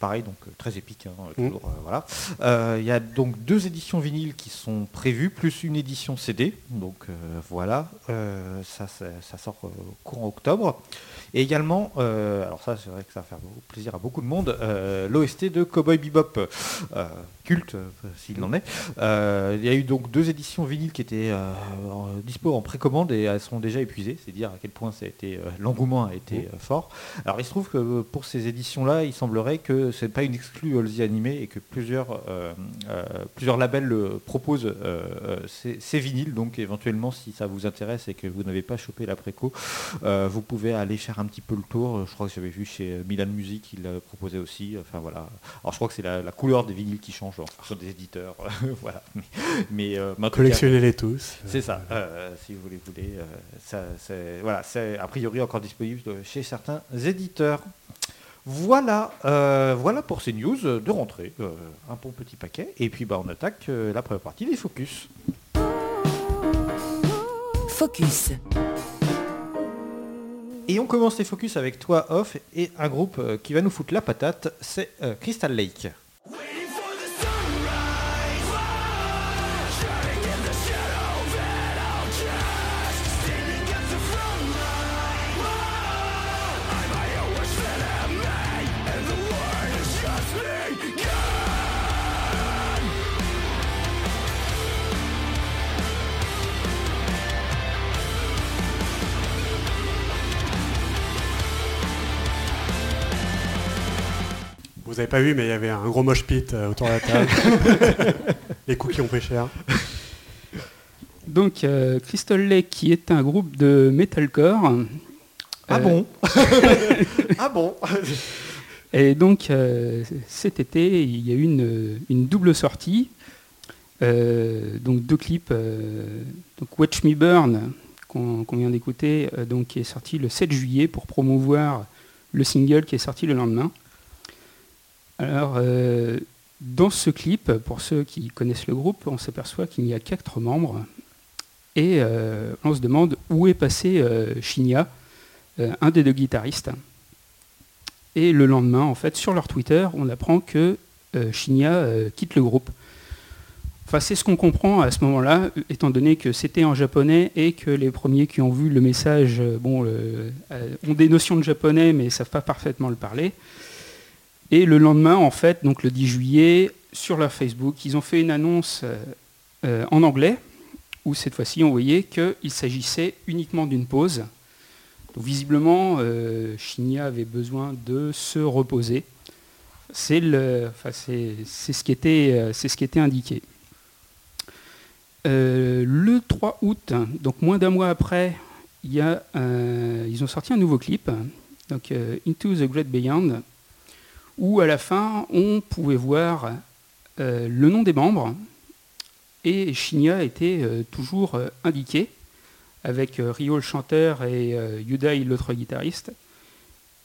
Speaker 2: Pareil, donc très épique. hein, toujours, euh, voilà. Il y a donc deux éditions vinyles qui sont prévues, plus une édition CD. Donc voilà, ça, ça, ça sort courant octobre. Et également, euh, alors ça c'est vrai que ça va faire plaisir à beaucoup de monde, euh, l'OST de Cowboy Bebop, euh, culte euh, s'il en est. Euh, il y a eu donc deux éditions vinyles qui étaient euh, en- dispo en précommande et elles sont déjà épuisées, c'est dire à quel point ça a été, l'engouement a été fort. Alors il se trouve que pour ces éditions-là, il semblerait que ce n'est pas une exclue All the Anime et que plusieurs, plusieurs labels proposent ces, vinyles, donc éventuellement si ça vous intéresse et que vous n'avez pas chopé la préco, vous pouvez aller faire un petit peu le tour. Je crois que j'avais vu chez Milan Music, il proposait aussi. Enfin voilà. Alors je crois que c'est la couleur des vinyles qui change en fonction des éditeurs. (laughs) voilà. Mais, mais, euh, mais
Speaker 3: Collectionnez-les tous.
Speaker 2: c'est ça. euh, si vous les voulez, euh, ça, c'est voilà, c'est a priori encore disponible chez certains éditeurs. Voilà, euh, voilà pour ces news de rentrée. euh, un bon petit paquet. Et puis bah, on attaque euh, la première partie des focus.
Speaker 1: Focus.
Speaker 2: Et on commence les focus avec toi off et un groupe qui va nous foutre la patate, c'est euh, Crystal Lake.
Speaker 3: Pas vu, mais il y avait un gros mosh pit euh, autour de la table. (laughs) Les cookies ont pris cher.
Speaker 5: Donc, euh, Crystal Lake, qui est un groupe de metalcore.
Speaker 2: Ah
Speaker 5: Euh,
Speaker 2: bon (laughs) Ah bon
Speaker 5: Et donc, euh, cet été, il y a eu une, une double sortie. Euh, donc, deux clips. euh, donc, Watch Me Burn, qu'on vient d'écouter, euh, donc, qui est sorti le 7 juillet pour promouvoir le single qui est sorti le lendemain. Alors, euh, dans ce clip, pour ceux qui connaissent le groupe, on s'aperçoit qu'il y a quatre membres. Et euh, on se demande où est passé euh, Shinya, un des deux guitaristes. Et le lendemain, en fait, sur leur Twitter, on apprend que Shinya quitte le groupe. Enfin, c'est ce qu'on comprend à ce moment-là, étant donné que c'était en japonais et que les premiers qui ont vu le message bon, ont des notions de japonais mais ne savent pas parfaitement le parler. Et le lendemain, en fait, donc le 10 juillet, sur leur Facebook, ils ont fait une annonce euh, euh, en anglais, où cette fois-ci, on voyait qu'il s'agissait uniquement d'une pause. Donc, visiblement, euh, avait besoin de se reposer. C'est ce, qui était, euh, ce qui était indiqué. Le 3 août, donc moins d'un mois après, y a, ils ont sorti un nouveau clip, donc Into the Great Beyond, où à la fin on pouvait voir euh, le nom des membres et Shinya était euh, toujours euh, indiqué avec Ryo le chanteur et Yudai l'autre guitariste.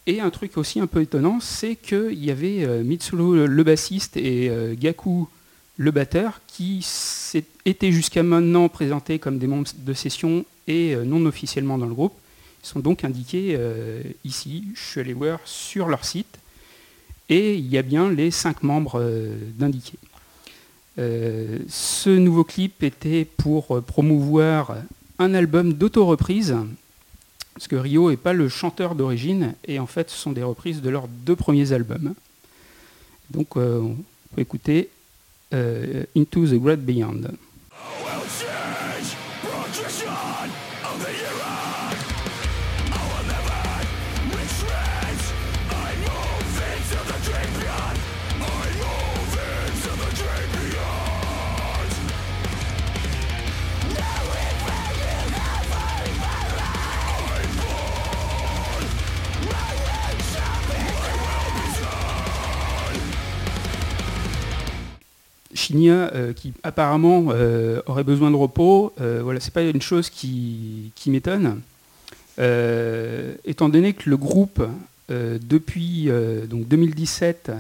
Speaker 5: Et un truc aussi un peu étonnant, c'est qu'il y avait Mitsuru le- bassiste et Gaku le batteur qui étaient jusqu'à maintenant présentés comme des membres de session et non officiellement dans le groupe. Ils sont donc indiqués ici. Je suis allé voir sur leur site et il y a bien les cinq membres euh, d'indiqués. Euh, ce nouveau clip était pour euh, promouvoir un album d'auto-reprise, parce que Rio n'est pas le chanteur d'origine, et en fait ce sont des reprises de leurs deux premiers albums. Donc on peut écouter Into the Great Beyond. Shinya, euh, qui apparemment euh, aurait besoin de repos, euh, voilà, pas une chose qui, m'étonne, Euh, étant donné que le groupe euh, depuis donc 2017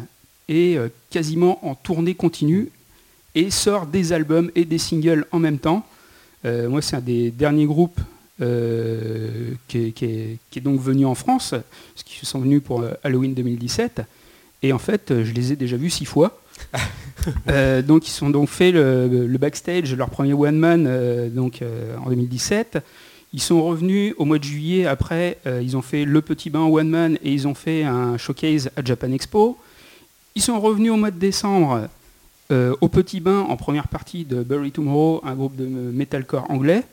Speaker 5: est quasiment en tournée continue et sort des albums et des singles en même temps. Moi, c'est un des derniers groupes qui, est, donc venu en France, parce qu'ils sont venus pour Halloween 2017. Et en fait, je les ai déjà vus six fois. (laughs) (laughs) Euh, donc ils sont donc fait le, le backstage, leur premier one man euh, donc euh, en 2017. Ils sont revenus au mois de juillet. Après, ils ont fait le petit bain one man et ils ont fait un showcase à Japan Expo. Ils sont revenus au mois de décembre au petit bain en première partie de Bury Tomorrow, un groupe de metalcore anglais.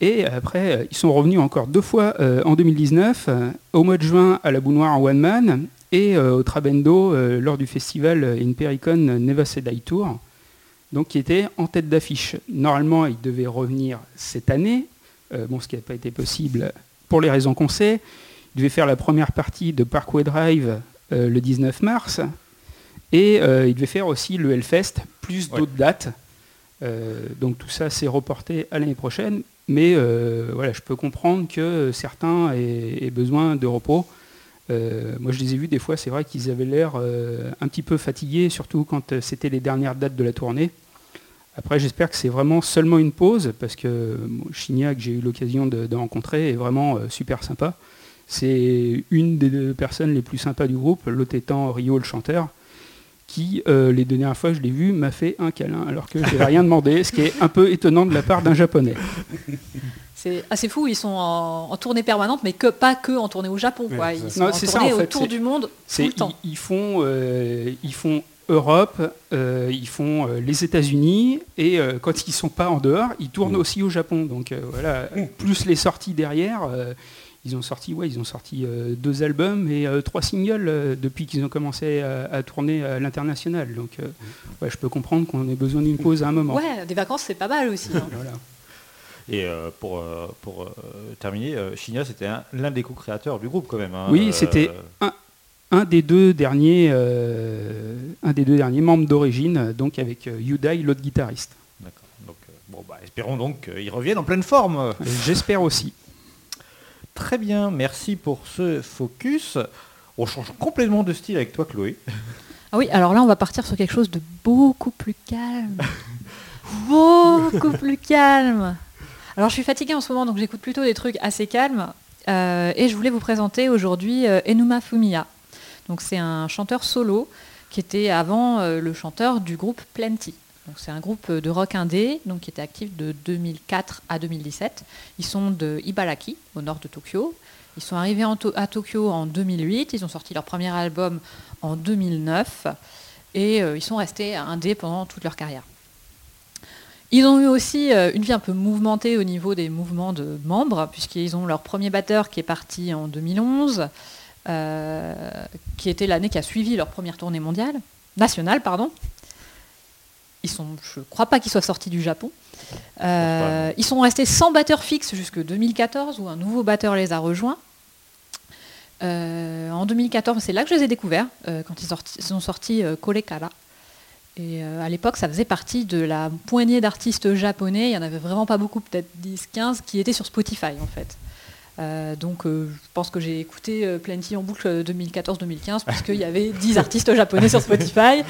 Speaker 5: Et après, ils sont revenus encore deux fois en 2019, euh, au mois de juin à la Boue Noire en one man et euh, au Trabendo euh, lors du festival In Pericon Neva Sedai Tour, donc qui était en tête d'affiche. Normalement, il devait revenir cette année, euh, bon, ce qui n'a pas été possible pour les raisons qu'on sait. Il devait faire la première partie de Parkway Drive euh, le 19 mars, et euh, il devait faire aussi le Hellfest, plus
Speaker 2: Ouais.
Speaker 5: d'autres dates. Euh, donc tout ça s'est reporté à l'année prochaine, mais voilà, je peux comprendre que certains aient, aient besoin de repos. Euh, moi, je les ai vus des fois, c'est vrai qu'ils avaient l'air euh, un petit peu fatigués, surtout quand euh, c'était les dernières dates de la tournée. Après, j'espère que c'est vraiment seulement une pause, parce que bon, Shinya, que j'ai eu l'occasion de, rencontrer, est vraiment super sympa. C'est une des personnes les plus sympas du groupe, l'autre étant Rio, le chanteur, qui, euh, les deux dernières fois que je l'ai vu, m'a fait un câlin, alors que je n'ai rien demandé, ce qui est un peu étonnant de la part d'un japonais.
Speaker 4: C'est assez fou, ils sont en, en tournée permanente, mais que, pas que en tournée au Japon. Quoi. Ils sont
Speaker 5: ça.
Speaker 4: en
Speaker 5: Non, c'est ça,
Speaker 4: tournée
Speaker 5: en fait,
Speaker 4: autour du monde tout le temps.
Speaker 5: Ils, ils font, euh, ils font Europe, euh, ils font euh, les États-Unis, et euh, quand ils sont pas en dehors, ils tournent aussi au Japon. Donc euh, voilà, plus les sorties derrière, euh, Ils ont sorti, ouais, ils ont sorti euh, deux albums et euh, trois singles euh, depuis qu'ils ont commencé à, à tourner à l'international. Donc, euh, ouais, je peux comprendre qu'on ait besoin d'une pause à un moment.
Speaker 4: Ouais, des vacances, c'est pas mal aussi. hein. (laughs)
Speaker 5: Voilà.
Speaker 2: Et euh, pour, euh, pour euh, terminer, euh, Shinya, c'était un- l'un des co-créateurs du groupe quand même. hein.
Speaker 5: Oui,
Speaker 2: Euh,
Speaker 5: c'était un des deux derniers, euh, un des deux derniers membres d'origine, donc avec euh, Yudai, l'autre guitariste.
Speaker 2: D'accord. Donc, euh, bon, bah, espérons donc qu'ils reviennent en pleine forme.
Speaker 5: J'espère aussi.
Speaker 2: Très bien, merci pour ce focus. On change complètement de style avec toi, Chloé.
Speaker 4: Ah oui, alors là, on va partir sur quelque chose de beaucoup plus calme. (laughs) beaucoup plus calme. Alors, je suis fatiguée en ce moment, donc j'écoute plutôt des trucs assez calmes. Euh, et je voulais vous présenter aujourd'hui euh, Enuma Fumiya. Donc, c'est un chanteur solo qui était avant euh, le chanteur du groupe Plenty. C'est un groupe de rock indé donc, qui était actif de 2004 à 2017. Ils sont de Ibaraki, au nord de Tokyo. Ils sont arrivés à Tokyo en 2008. Ils ont sorti leur premier album en 2009 et euh, ils sont restés indés pendant toute leur carrière. Ils ont eu aussi euh, une vie un peu mouvementée au niveau des mouvements de membres, puisqu'ils ont leur premier batteur qui est parti en 2011, euh, qui était l'année qui a suivi leur première tournée mondiale, nationale, pardon. Ils sont, je ne crois pas qu'ils soient sortis du Japon. Euh, ils sont restés sans batteur fixe jusque 2014, où un nouveau batteur les a rejoints. Euh, en 2014, c'est là que je les ai découverts, euh, quand ils, sorti- ils ont sorti euh, Kolekara. Et à l'époque, ça faisait partie de la poignée d'artistes japonais. Il n'y en avait vraiment pas beaucoup, peut-être 10, 15, qui étaient sur Spotify en fait. Euh, donc euh, je pense que j'ai écouté euh, Plenty en boucle euh, 2014-2015, puisqu'il y avait 10 (laughs) artistes japonais sur Spotify.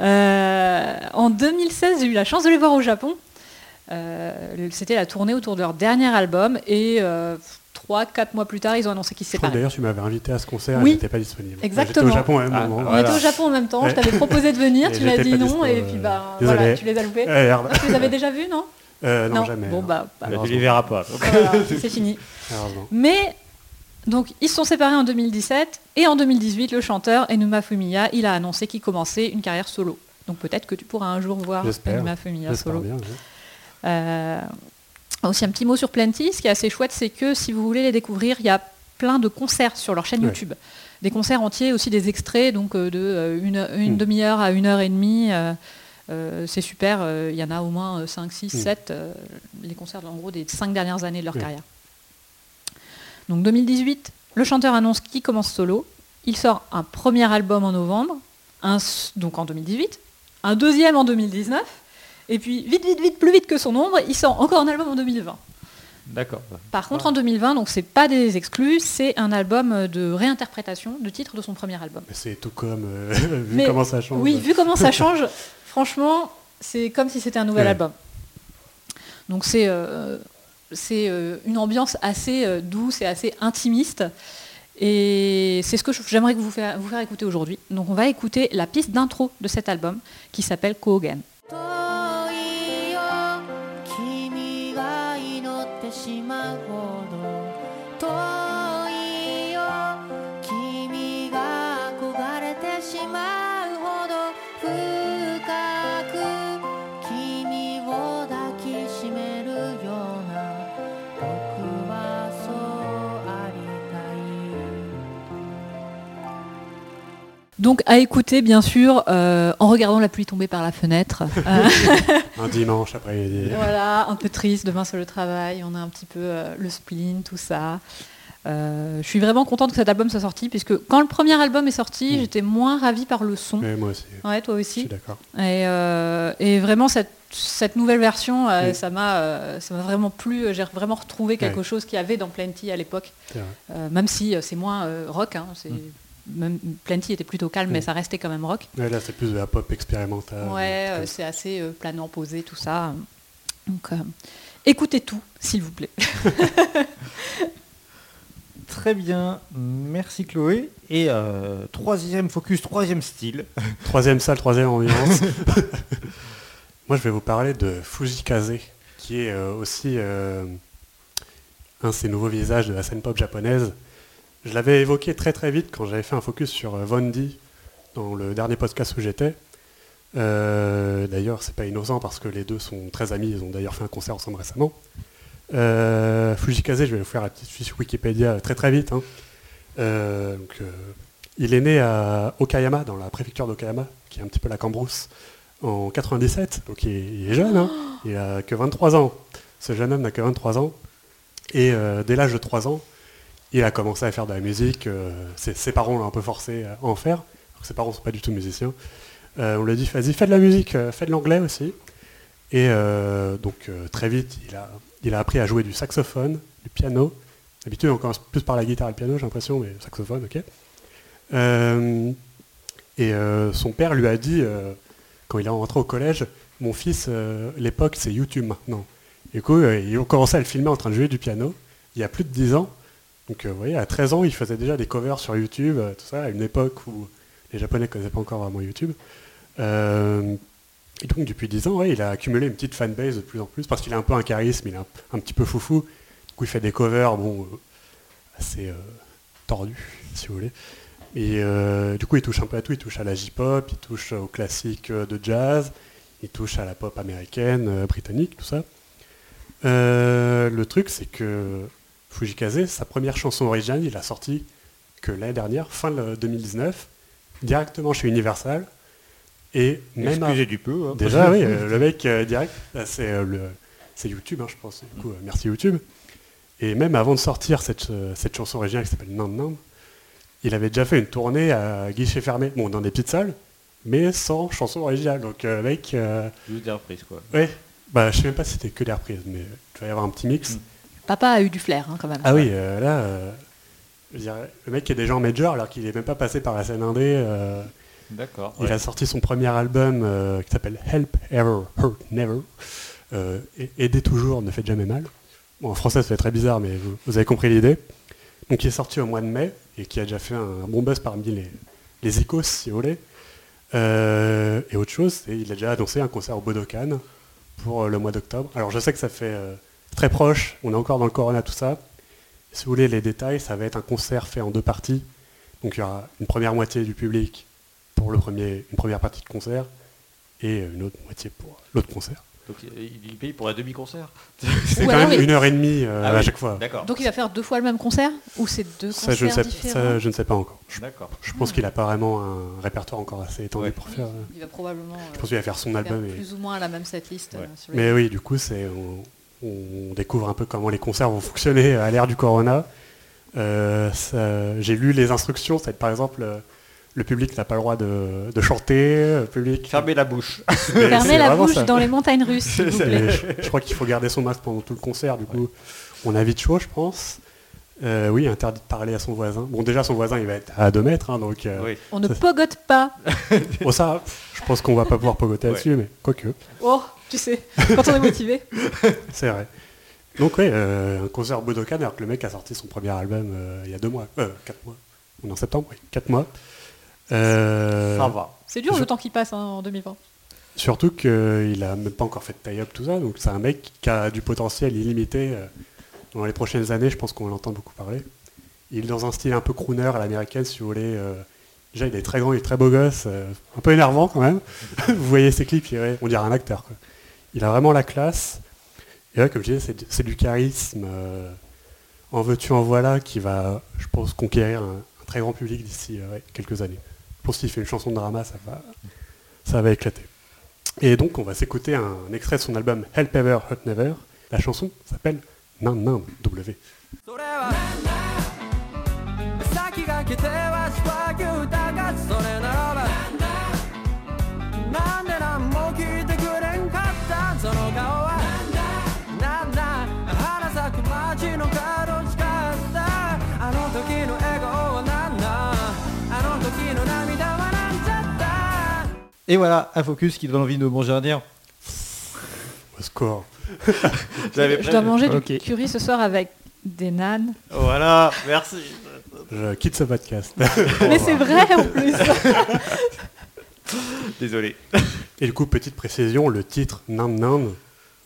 Speaker 4: Euh, en 2016, j'ai eu la chance de les voir au Japon. Euh, C'était la tournée autour de leur dernier album. Et 3-4 mois plus tard, ils ont annoncé qu'ils se séparaient.
Speaker 3: d'ailleurs tu m'avais invité à ce concert
Speaker 4: Oui.
Speaker 3: et j'étais pas disponible.
Speaker 4: Exactement.
Speaker 3: J'étais au Japon à
Speaker 2: Ah,
Speaker 3: moment.
Speaker 4: On
Speaker 2: Voilà.
Speaker 4: était au Japon en même temps, je t'avais (laughs) proposé de venir,
Speaker 3: Et
Speaker 4: tu m'as dit non,
Speaker 3: dispo,
Speaker 4: et puis bah, voilà, tu les as loupés.
Speaker 3: Eh.
Speaker 4: Tu les avais déjà vus, non?
Speaker 3: Euh, non, jamais.
Speaker 4: Bon,
Speaker 3: non.
Speaker 4: bah, bah,
Speaker 2: Tu les verras pas. (laughs)
Speaker 4: c'est fini. Mais, donc, ils se sont séparés en 2017, et en 2018, le chanteur Enuma Fumiya, il a annoncé qu'il commençait une carrière solo. Donc peut-être que tu pourras un jour voir. Enuma Fumiya solo.
Speaker 3: bien.
Speaker 4: Euh, aussi un petit mot sur Plenty, ce qui est assez chouette, c'est que si vous voulez les découvrir, il y a plein de concerts sur leur chaîne
Speaker 3: Ouais.
Speaker 4: YouTube. Des concerts entiers, aussi des extraits, donc euh, de euh, une, une
Speaker 3: Mm.
Speaker 4: demi-heure à une heure et demie. euh, c'est super, euh, il y en a au moins 5, 6,
Speaker 3: Mm.
Speaker 4: 7, les concerts en gros des 5 dernières années de leur carrière. Donc 2018, le chanteur annonce qu'il commence solo. Il sort un premier album en novembre, un, donc en 2018, un deuxième en 2019, et puis vite, vite, vite, plus vite que son ombre, il sort encore un album en 2020.
Speaker 2: D'accord.
Speaker 4: Par contre, en 2020, donc c'est pas des exclus, c'est un album de réinterprétation de titres de son premier album.
Speaker 3: C'est tout comme, euh, (laughs) vu
Speaker 4: Mais-
Speaker 3: comment ça change.
Speaker 4: Oui, vu comment ça (laughs) change, franchement, c'est comme si c'était un nouvel
Speaker 3: Ouais.
Speaker 4: album. Donc c'est euh, c'est euh, une ambiance assez euh, douce et assez intimiste. Et c'est ce que j'aimerais que vous faire, vous faire écouter aujourd'hui. Donc on va écouter la piste d'intro de cet album qui s'appelle Kogen. Donc à écouter bien sûr euh, en regardant la pluie tomber par la fenêtre. (laughs)
Speaker 3: Un dimanche après-midi.
Speaker 4: Voilà, un peu triste, demain sur le travail, on a un petit peu euh, le spleen, tout ça. Euh, je suis vraiment contente que cet album soit sorti, puisque quand le premier album est sorti,
Speaker 3: Mm.
Speaker 4: j'étais moins ravie par le son.
Speaker 3: Moi aussi,
Speaker 4: Ouais, toi
Speaker 3: je suis
Speaker 4: aussi.
Speaker 3: d'accord.
Speaker 4: Et, et vraiment, cette, cette nouvelle version,
Speaker 3: Mm.
Speaker 4: ça m'a ça m'a vraiment plu. J'ai vraiment retrouvé quelque
Speaker 3: Ouais.
Speaker 4: chose qu'il y avait dans Plenty à l'époque.
Speaker 3: C'est
Speaker 4: même si c'est moins rock, hein, c'est-
Speaker 3: Mm.
Speaker 4: Même Plenty était plutôt calme, mais
Speaker 3: Mm.
Speaker 4: ça restait quand même rock.
Speaker 3: Ouais, là, c'est plus de la pop expérimentale.
Speaker 4: Ouais, euh,
Speaker 3: Comme-
Speaker 4: c'est assez euh, planant, posé, tout ça. Donc, euh, écoutez tout, s'il vous plaît. (laughs)
Speaker 2: Très bien, merci Chloé. Et euh, troisième focus, troisième style. (laughs)
Speaker 3: Troisième salle, troisième ambiance. (laughs) Moi, je vais vous parler de Fujikaze, qui est euh, aussi euh, un de ces nouveaux visages de la scène pop japonaise. Je l'avais évoqué très très vite quand j'avais fait un focus sur euh, Vondi dans le dernier podcast où j'étais. Euh, d'ailleurs, c'est pas innocent parce que les deux sont très amis, ils ont d'ailleurs fait un concert ensemble récemment. Euh, Fujikaze, je vais vous faire la petite fiche Wikipédia euh, très très vite. hein. Euh, donc, il est né à Okayama, dans la préfecture d'Okayama, qui est un petit peu la Cambrousse, en 97. Donc il est, jeune, hein. il a que 23 ans. Ce jeune homme n'a que 23 ans. Et dès l'âge de 3 ans, il a commencé à faire de la musique. euh, ses, parents l'ont un peu forcé à en faire. Alors ses parents ne sont pas du tout musiciens. Euh, on lui a dit, vas-y, fais de la musique, euh, fais de l'anglais aussi. Et donc très vite, il a, appris à jouer du saxophone, du piano. D'habitude, on commence plus par la guitare et le piano, j'ai l'impression, mais saxophone, ok. Et son père lui a dit, quand il est rentré au collège, mon fils, l'époque, c'est YouTube maintenant. Du coup, ils ont commencé à le filmer en train de jouer du piano, il y a plus de 10 ans. Donc euh, vous voyez, à 13 ans, il faisait déjà des covers sur YouTube, euh, tout ça, à une époque où les Japonais ne connaissaient pas encore vraiment YouTube. Euh, et donc depuis 10 ans, ouais, il a accumulé une petite fanbase de plus en plus, parce qu'il a un peu un charisme, il est un, petit peu foufou. Du coup, il fait des covers, bon, assez tordus, si vous voulez. Et du coup, il touche un peu à tout. Il touche à la J-pop, il touche aux classiques de jazz, il touche à la pop américaine, britannique, tout ça. Le truc, c'est que Fujikaze, sa première chanson originale, il a sorti que l'année dernière, fin de 2019, directement chez Universal. Et même
Speaker 2: Excusez du peu. hein.
Speaker 3: Déjà, oui, (laughs) euh, le mec euh, direct, c'est euh, le- c'est YouTube, hein, je pense. Du coup, euh, merci YouTube. Et même avant de sortir cette, euh, cette chanson originale qui s'appelle Nan Nan, il avait déjà fait une tournée à guichet fermé, bon, dans des petites salles, mais sans chanson originale. Donc, euh, mec, euh,
Speaker 2: Juste des reprises, quoi.
Speaker 3: ouais, bah, je sais même pas si c'était que des reprises, mais il doit y avoir un petit mix.
Speaker 2: Mm.
Speaker 4: Papa a eu du flair hein, quand même.
Speaker 3: Ah oui, euh, là, euh, je le mec est déjà en major alors qu'il est même pas passé par la scène indé. euh,
Speaker 2: D'accord.
Speaker 3: Il
Speaker 2: ouais.
Speaker 3: a sorti son premier album euh, qui s'appelle Help Ever Hurt Never. Euh, et- Aidez toujours, ne faites jamais mal. Bon, en français, ça fait très bizarre, mais vous, vous avez compris l'idée. Donc, il est sorti au mois de mai et qui a déjà fait un bon buzz parmi les, les icos, si vous voulez. Euh, et autre chose, c'est il a déjà annoncé un concert au Budokan pour euh, le mois d'octobre. Alors, je sais que ça fait euh, très proche, on est encore dans le corona, tout ça. Si vous voulez les détails, ça va être un concert fait en deux parties. Donc, il y aura une première moitié du public pour le premier, une première partie de concert et une autre moitié pour l'autre concert.
Speaker 2: Donc il paye pour un demi-concert. (laughs)
Speaker 3: C'est quand même
Speaker 4: il-
Speaker 3: une heure et demie euh,
Speaker 2: Ah
Speaker 3: à
Speaker 2: oui,
Speaker 3: chaque fois.
Speaker 2: D'accord.
Speaker 4: Donc il va faire deux fois le même concert Ou c'est deux
Speaker 3: Ça je, ne
Speaker 4: concerts
Speaker 3: sais,
Speaker 4: différents?
Speaker 3: ça, je ne sais pas encore. Je,
Speaker 2: D'accord.
Speaker 3: je pense qu'il n'a pas vraiment un répertoire encore assez étendu
Speaker 2: Ouais.
Speaker 3: pour faire. euh,
Speaker 4: Il va probablement
Speaker 3: Je pense qu'il va faire son
Speaker 4: faire
Speaker 3: album. et-
Speaker 4: plus ou moins la même setlist. euh, sur les-
Speaker 3: Mais oui, du coup, c'est on, on découvre un peu comment les concerts vont fonctionner à l'ère du Corona. Euh, J'ai lu les instructions, c'est par exemple le public n'a pas le droit de, de chanter, le public.
Speaker 2: Fermez la bouche. (laughs)
Speaker 4: Fermez la bouche
Speaker 3: ça.
Speaker 4: dans les montagnes russes, vous plaît. (laughs)
Speaker 3: Je, je crois qu'il faut garder son masque pendant tout le concert, du coup, on a vite chaud, je pense. Euh, oui, interdit de parler à son voisin. Bon, déjà, son voisin, il va être à 2 mètres, hein, donc... euh,
Speaker 2: Oui.
Speaker 4: On ne
Speaker 3: Ça-
Speaker 4: pogote pas. (laughs)
Speaker 3: Bon, ça, je pense qu'on va pas pouvoir pogoter
Speaker 2: Ouais.
Speaker 3: là-dessus, mais quoique,
Speaker 4: Oh, tu sais, quand on est motivé. (laughs)
Speaker 3: c'est vrai. Donc, oui, euh, un concert Budokan, alors que le mec a sorti son premier album euh, il y a 2 mois, euh, 4 mois, on est en septembre, oui, 4 mois. Euh,
Speaker 2: Ça va.
Speaker 4: C'est dur
Speaker 3: Je-
Speaker 4: le temps qui passe hein, en 2020.
Speaker 3: Surtout qu'il a même pas encore fait de tie-up, tout ça, donc c'est un mec qui a du potentiel illimité. Dans les prochaines années, je pense qu'on va l'entendre beaucoup parler. Il est dans un style un peu crooner à l'américaine, si vous voulez. déjà, il est très grand, il est très beau gosse, un peu énervant quand même. (laughs) vous voyez ses clips, on dirait un acteur. quoi. Il a vraiment la classe. Et là, comme je disais, c'est, du charisme. euh, en veux-tu, en voilà, qui va, je pense, conquérir un, un très grand public d'ici euh, quelques années. Je pense qu'il fait une chanson de drama, ça va, ça va éclater. Et donc, on va s'écouter un, extrait de son album Help Ever, Hurt Never. La chanson s'appelle Nan Nan W.
Speaker 2: Et voilà, un focus qui donne envie de manger indien.
Speaker 3: Au score. (laughs)
Speaker 2: J'avais
Speaker 4: Je dois manger du curry ce soir avec des nanes.
Speaker 2: Voilà, merci.
Speaker 3: Je quitte ce podcast. (laughs)
Speaker 4: Mais c'est vrai en plus. (laughs)
Speaker 2: Désolé.
Speaker 3: Et du coup, petite précision, le titre Nan Nan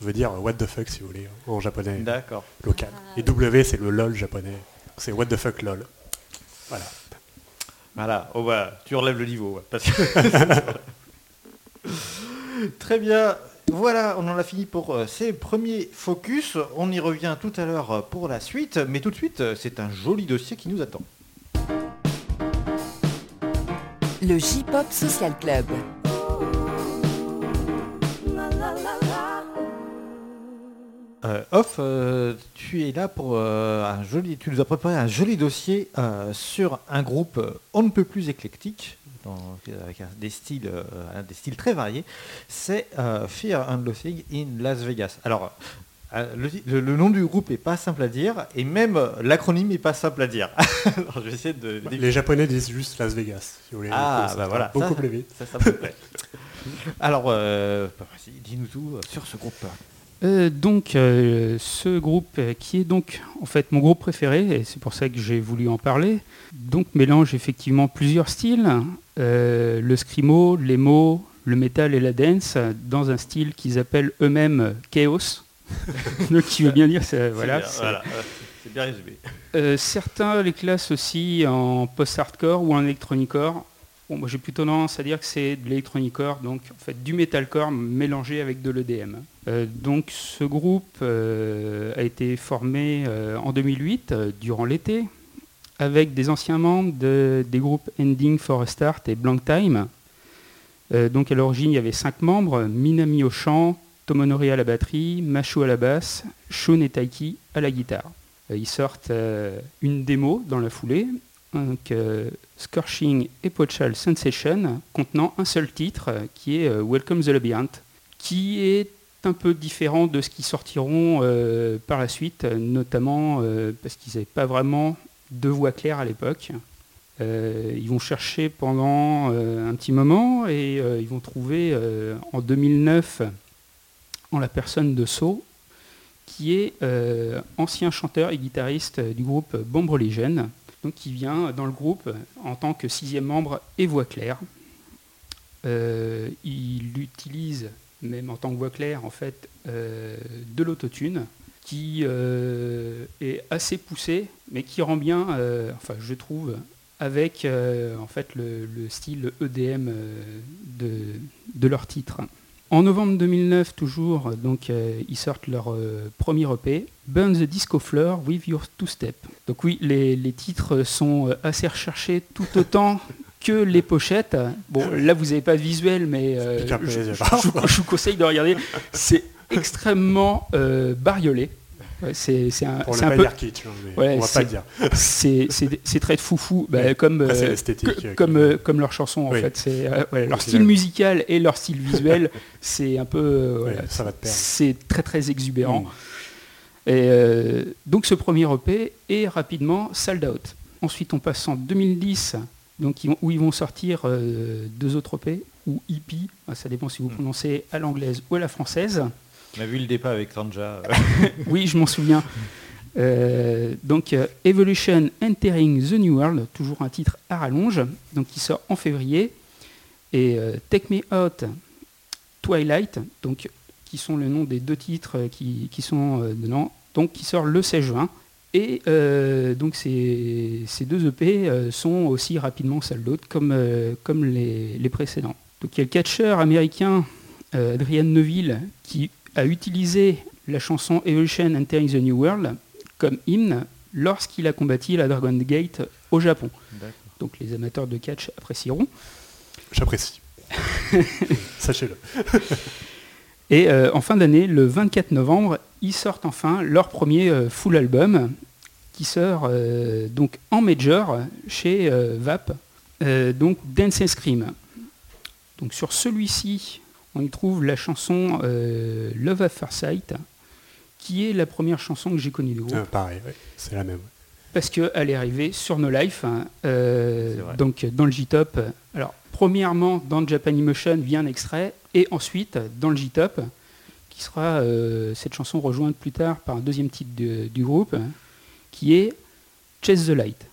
Speaker 3: veut dire What the fuck, si vous voulez, en japonais
Speaker 2: D'accord.
Speaker 3: local. Et W, c'est le LOL japonais. C'est What the fuck LOL. Voilà.
Speaker 2: Voilà, oh bah, tu relèves le niveau. ouais, parce que- Très bien. Voilà, on en a fini pour euh, ces premiers focus. On y revient tout à l'heure euh, pour la suite, mais tout de suite, euh, c'est un joli dossier qui nous attend.
Speaker 1: Le J-Pop Social Club.
Speaker 2: Euh, off, euh, tu es là pour euh, un joli, tu nous as préparé un joli dossier sur un groupe on ne peut plus éclectique, dans- avec un- des styles, un des styles très variés. C'est Fear and Loathing in Las Vegas. Alors, le, le- le nom du groupe est pas simple à dire et même l'acronyme est pas simple à dire. (laughs) Alors, je vais essayer de.
Speaker 3: Les Japonais disent juste Las Vegas, si vous voulez.
Speaker 2: Ah, bah voilà,
Speaker 3: Beaucoup
Speaker 2: ça-
Speaker 3: plus vite.
Speaker 2: Ça, ça me plaît. Alors, bah, dis-nous tout sur ce groupe.
Speaker 5: Euh, donc, euh, ce groupe euh, qui est donc en fait mon groupe préféré, et c'est pour ça que j'ai voulu en parler, donc mélange effectivement plusieurs styles, euh, le screamo, l'emo, le metal et la dance, dans un style qu'ils appellent eux-mêmes chaos. (laughs) donc, qui veut bien dire, c'est- voilà,
Speaker 2: C'est bien,
Speaker 5: c'est-
Speaker 2: voilà, c'est bien résumé.
Speaker 5: Certains les classent aussi en post-hardcore ou en electronicore. Bon, moi j'ai plutôt tendance à dire que c'est de l'électronicore, donc en fait du metalcore mélangé avec de l'EDM. Euh, donc ce groupe euh, a été formé euh, en 2008, euh, durant l'été, avec des anciens membres de- des groupes Ending for a Start et Blank Time. Donc à l'origine il y avait cinq membres, Minami au chant, Tomonori à la batterie, Mashu à la basse, Shun et Taiki à la guitare. Ils sortent une démo dans la foulée, donc, Scorching Epochal Sensation, contenant un seul titre qui est Welcome the Labyrinth, qui est un peu différent de ce qui sortiront euh, par la suite, notamment euh, parce qu'ils n'avaient pas vraiment de voix claire à l'époque. Euh, ils vont chercher pendant un petit moment et ils vont trouver en 2009 en la personne de So, qui est ancien chanteur et guitariste du groupe Bomb Religion, donc qui vient dans le groupe en tant que sixième membre et voix claire. Il utilise, même en tant que voix claire, en fait, euh, de l'autotune, qui euh, est assez poussé, mais qui rend bien, euh, enfin je trouve, avec en fait le, le style EDM de, de leur titre. En novembre 2009, toujours, donc, ils sortent leur premier EP, Burn the Disco Floor with Your Two Step. Donc oui, les, les titres sont assez recherchés tout autant (laughs) que les pochettes. Bon, là, vous n'avez pas de visuel, mais euh, je, vous conseille de regarder. C'est extrêmement euh, bariolé. Ouais, C'est un,
Speaker 3: Pour ne
Speaker 5: c'est un
Speaker 3: pas
Speaker 5: peu,
Speaker 3: dire kitsch, hein,
Speaker 5: Ouais,
Speaker 3: on va pas le dire.
Speaker 5: c'est très de foufou, bah,
Speaker 3: Ouais.
Speaker 5: comme,
Speaker 3: c'est
Speaker 5: euh, que-
Speaker 3: euh,
Speaker 5: comme, comme leur chanson en
Speaker 3: Oui.
Speaker 5: fait. C'est ouais, leur style musical et leur style visuel, (laughs) c'est un peu voilà,
Speaker 3: ça va te perdre.
Speaker 5: c'est très très exubérant.
Speaker 3: Mm.
Speaker 5: Et donc ce premier EP est rapidement sold out. Ensuite on passe en 2010, donc ils vont- où ils vont sortir euh, deux autres EP ou EP, hein, ça dépend si vous
Speaker 2: Mm.
Speaker 5: prononcez à l'anglaise ou à la française.
Speaker 2: On a vu le départ avec Tanja. (laughs)
Speaker 5: Oui, je m'en souviens. Euh, donc euh, Evolution Entering the New World, toujours un titre à rallonge, donc qui sort en février, et euh, Take Me Out Twilight, donc qui sont le nom des deux titres qui, qui sont dedans, donc qui sort le 16 juin. Et euh, donc ces, ces deux EP euh, sont aussi rapidement sold out comme, euh, comme les, les précédents. Donc il y a le catcheur américain Adrian Neville qui a utilisé la chanson Evolution Entering the New World comme hymne lorsqu'il a combattu la Dragon Gate au Japon. Donc les amateurs de catch apprécieront.
Speaker 3: J'apprécie. (laughs) Sachez-le.
Speaker 5: Et euh, en fin d'année, le 24 novembre, ils sortent enfin leur premier euh, full album qui sort euh, donc en major chez euh, VAP, euh, donc Dance and Scream. Donc sur celui-ci, on y trouve la chanson euh, Love at First Sight, qui est la première chanson que j'ai connue du groupe.
Speaker 3: Ah, pareil, ouais, c'est la même.
Speaker 5: parce qu'elle est arrivée sur No Life, hein, euh, donc dans le J-Top. Alors, premièrement, dans Japan Emotion vient un extrait, et ensuite dans le J-Top, qui sera euh, cette chanson rejointe plus tard par un deuxième titre du groupe, qui est Chase the Light.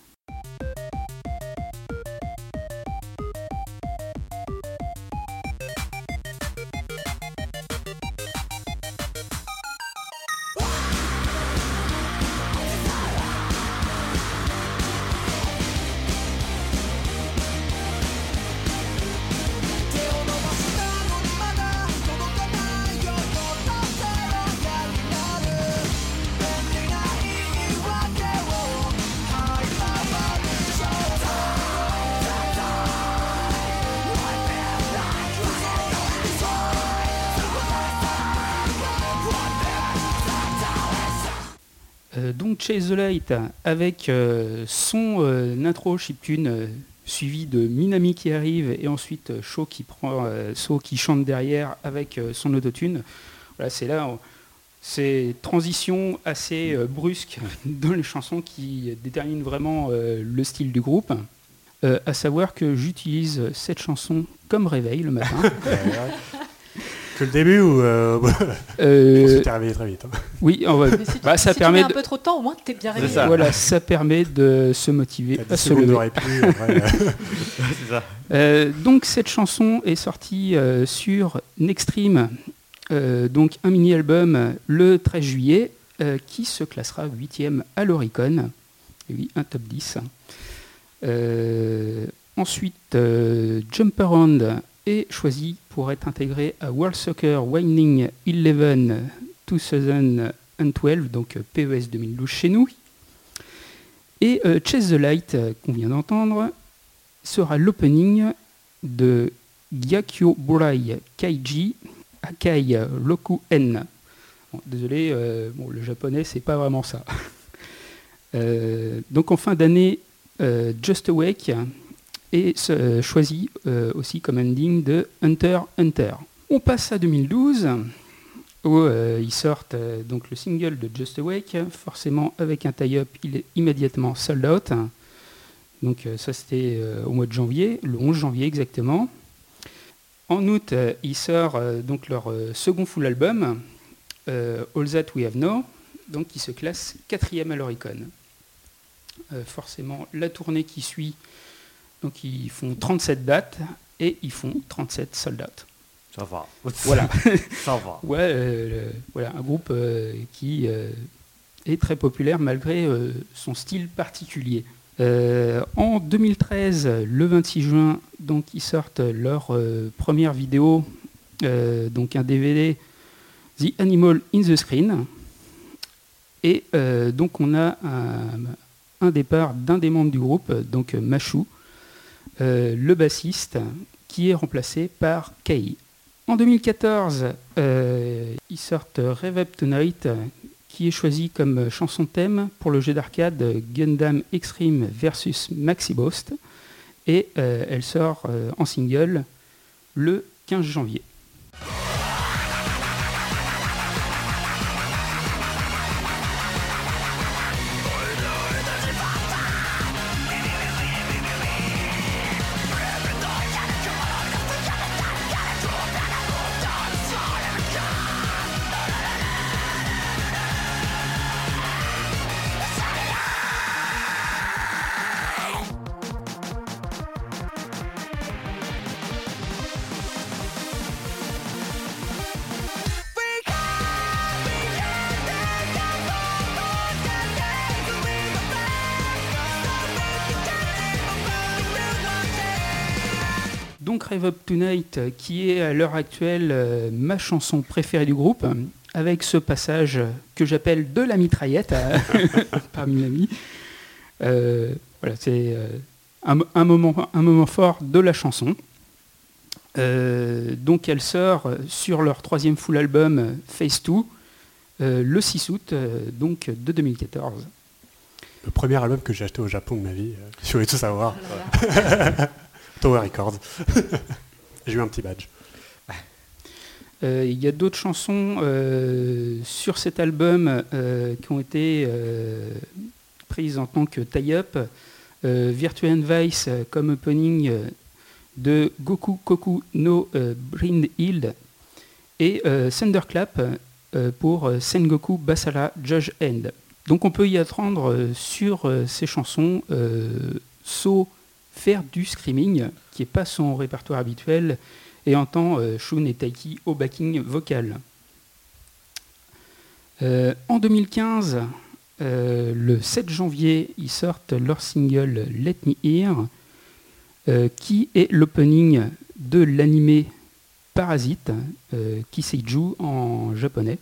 Speaker 5: Avec euh, son euh, intro chiptune euh, suivi de Minami qui arrive et ensuite Sho qui chante derrière avec son autotune. Voilà, c'est là on- c'est transition assez euh, brusque (laughs) dans les chansons qui déterminent vraiment le style du groupe. Euh, à savoir que j'utilise cette chanson comme réveil le matin. (laughs)
Speaker 3: Que le début ou euh, (laughs)
Speaker 5: Euh,
Speaker 3: t'es réveillé très vite. hein.
Speaker 5: oui, on va-
Speaker 4: Mais si tu,
Speaker 5: bah, ça
Speaker 4: si tu
Speaker 5: permet
Speaker 4: mets un
Speaker 5: de-
Speaker 4: peu trop de temps, au moins t'es bien réveillé.
Speaker 2: ça.
Speaker 5: voilà, ça permet de se motiver
Speaker 3: T'as
Speaker 5: à
Speaker 3: 10
Speaker 5: se
Speaker 3: secondes de
Speaker 5: lever.
Speaker 3: répit. après, (laughs) euh,
Speaker 2: ça.
Speaker 5: Euh, donc cette chanson est sortie euh, sur Nextream, euh, donc un mini-album le 13 juillet, euh, qui se classera 8e à l'Oricon. Et oui, un top 10. Euh, ensuite, euh, Jump Around choisi pour être intégré à World Soccer Winding 11 2012, donc euh, PES 2012 chez nous. Et euh, Chase the Light, euh, qu'on vient d'entendre, sera l'opening de Gyakyo Burai Kaiji Akai Roku N. Bon, désolé, bon, le japonais, c'est pas vraiment ça. (laughs) Donc en fin d'année, Just Awake est euh, choisi euh, aussi comme ending de Hunter Hunter. On passe à 2012 où euh, ils sortent euh, donc le single de Just Awake, forcément avec un tie-up, il est immédiatement sold out. Donc ça c'était au mois de janvier, le 11 janvier exactement. En août, ils sortent donc leur second full album, All That We Have Now, donc qui se classe quatrième à l'Oricon. Forcément, la tournée qui suit, donc ils font 37 dates et ils font 37 sold out.
Speaker 2: Ça va.
Speaker 5: Voilà. (laughs)
Speaker 2: Ça va.
Speaker 5: Ouais, euh, voilà, un groupe euh, qui euh, est très populaire malgré son style particulier. En 2013, le 26 juin, donc ils sortent leur première vidéo, donc un DVD, The Animal in the Screen. Et donc on a un, un départ d'un des membres du groupe, donc Machou, euh, le bassiste, qui est remplacé par Kei. En 2014, euh, ils sortent Rev Up Tonight, qui est choisi comme chanson thème pour le jeu d'arcade Gundam Extreme versus Maxi Boast. Et euh, elle sort euh, en single le 15 janvier. Rev Up Tonight, qui est à l'heure actuelle euh, ma chanson préférée du groupe, avec ce passage que j'appelle de la mitraillette euh, (laughs) parmi amis. Euh, voilà, c'est euh, un, un moment, un moment fort de la chanson. Euh, donc elle sort sur leur troisième full album Phase 2 euh, le 6 août donc de 2014.
Speaker 3: Le premier album que j'ai acheté au Japon de ma vie, si vous voulez tout savoir,
Speaker 4: Voilà.
Speaker 3: Tower Records. (laughs) j'ai eu un petit badge.
Speaker 5: Euh, il y a d'autres chansons euh, sur cet album euh, qui ont été prises en tant que tie-up. Virtual Vice comme opening de Goku Koku no Brand Hill et Thunderclap pour Sengoku Basara Judge End. Donc on peut y attendre sur ces chansons So faire du screaming, qui n'est pas son répertoire habituel, et entend euh, Shun et Taiki au backing vocal. Euh, en 2015, euh, le 7 janvier, ils sortent leur single Let Me Hear, qui est l'opening de l'animé Parasite, Kiseiju en japonais.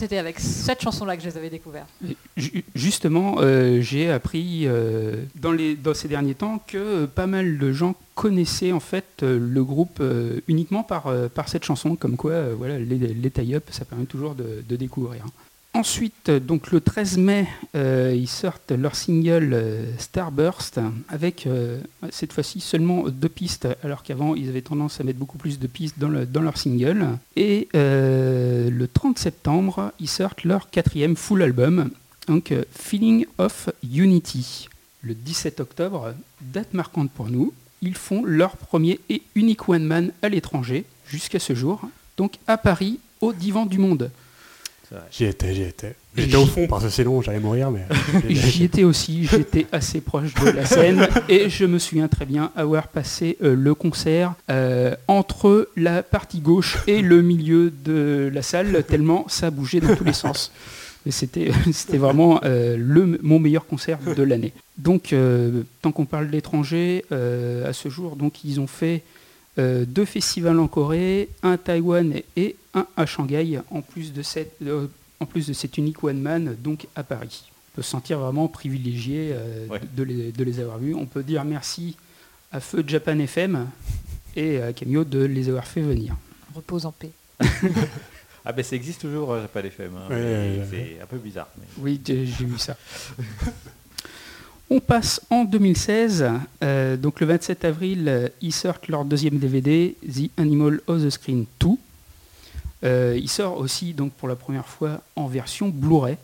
Speaker 4: C'était avec cette chanson-là que je les avais découverts.
Speaker 5: Ju- Justement, euh, j'ai appris euh, dans, ces derniers temps que euh, pas mal de gens connaissaient en fait le groupe uniquement par, cette chanson, comme quoi voilà, les, tie-up, ça permet toujours de, de découvrir. Ensuite, euh, donc le 13 mai, euh, ils sortent leur single euh, Starburst avec cette fois-ci seulement deux pistes, alors qu'avant ils avaient tendance à mettre beaucoup plus de pistes dans, le- dans leur single. Et le 30 septembre, ils sortent leur quatrième full album, donc Feeling of Unity. Le 17 octobre, date marquante pour nous, ils font leur premier et unique one man à l'étranger jusqu'à ce jour, donc à Paris, au Divan du Monde.
Speaker 3: J'y étais, j'y étais. J'étais au fond parce que sinon j'allais mourir, mais. (laughs)
Speaker 5: J'y étais aussi, j'étais assez proche de la scène (laughs) et je me souviens très bien avoir passé euh, le concert euh, entre la partie gauche et le milieu de la salle, tellement ça bougeait dans tous les sens. C'était, c'était vraiment euh, le, mon meilleur concert de l'année. Donc, euh, tant qu'on parle d'étrangers, euh, à ce jour, donc, ils ont fait euh, deux festivals en Corée, un à Taïwan et un à Shanghai, en plus de cette, euh, en plus de cet unique one man, donc à Paris. On peut se sentir vraiment privilégié euh,
Speaker 2: Ouais.
Speaker 5: de, les, de les avoir vus. On peut dire merci à Feu Japan FM et à Camio de les avoir fait venir.
Speaker 4: Repose en paix. (laughs)
Speaker 2: Ah ben ça existe toujours, euh, pas l'FM. hein,
Speaker 3: Ouais, ouais,
Speaker 2: c'est un peu bizarre. mais-
Speaker 5: Oui, j'ai j'ai vu ça. On passe en 2016. euh, donc le 27 avril, ils sortent leur deuxième DVD, The Animal of the Screen 2. Euh, il sort aussi donc pour la première fois en version Blu-ray.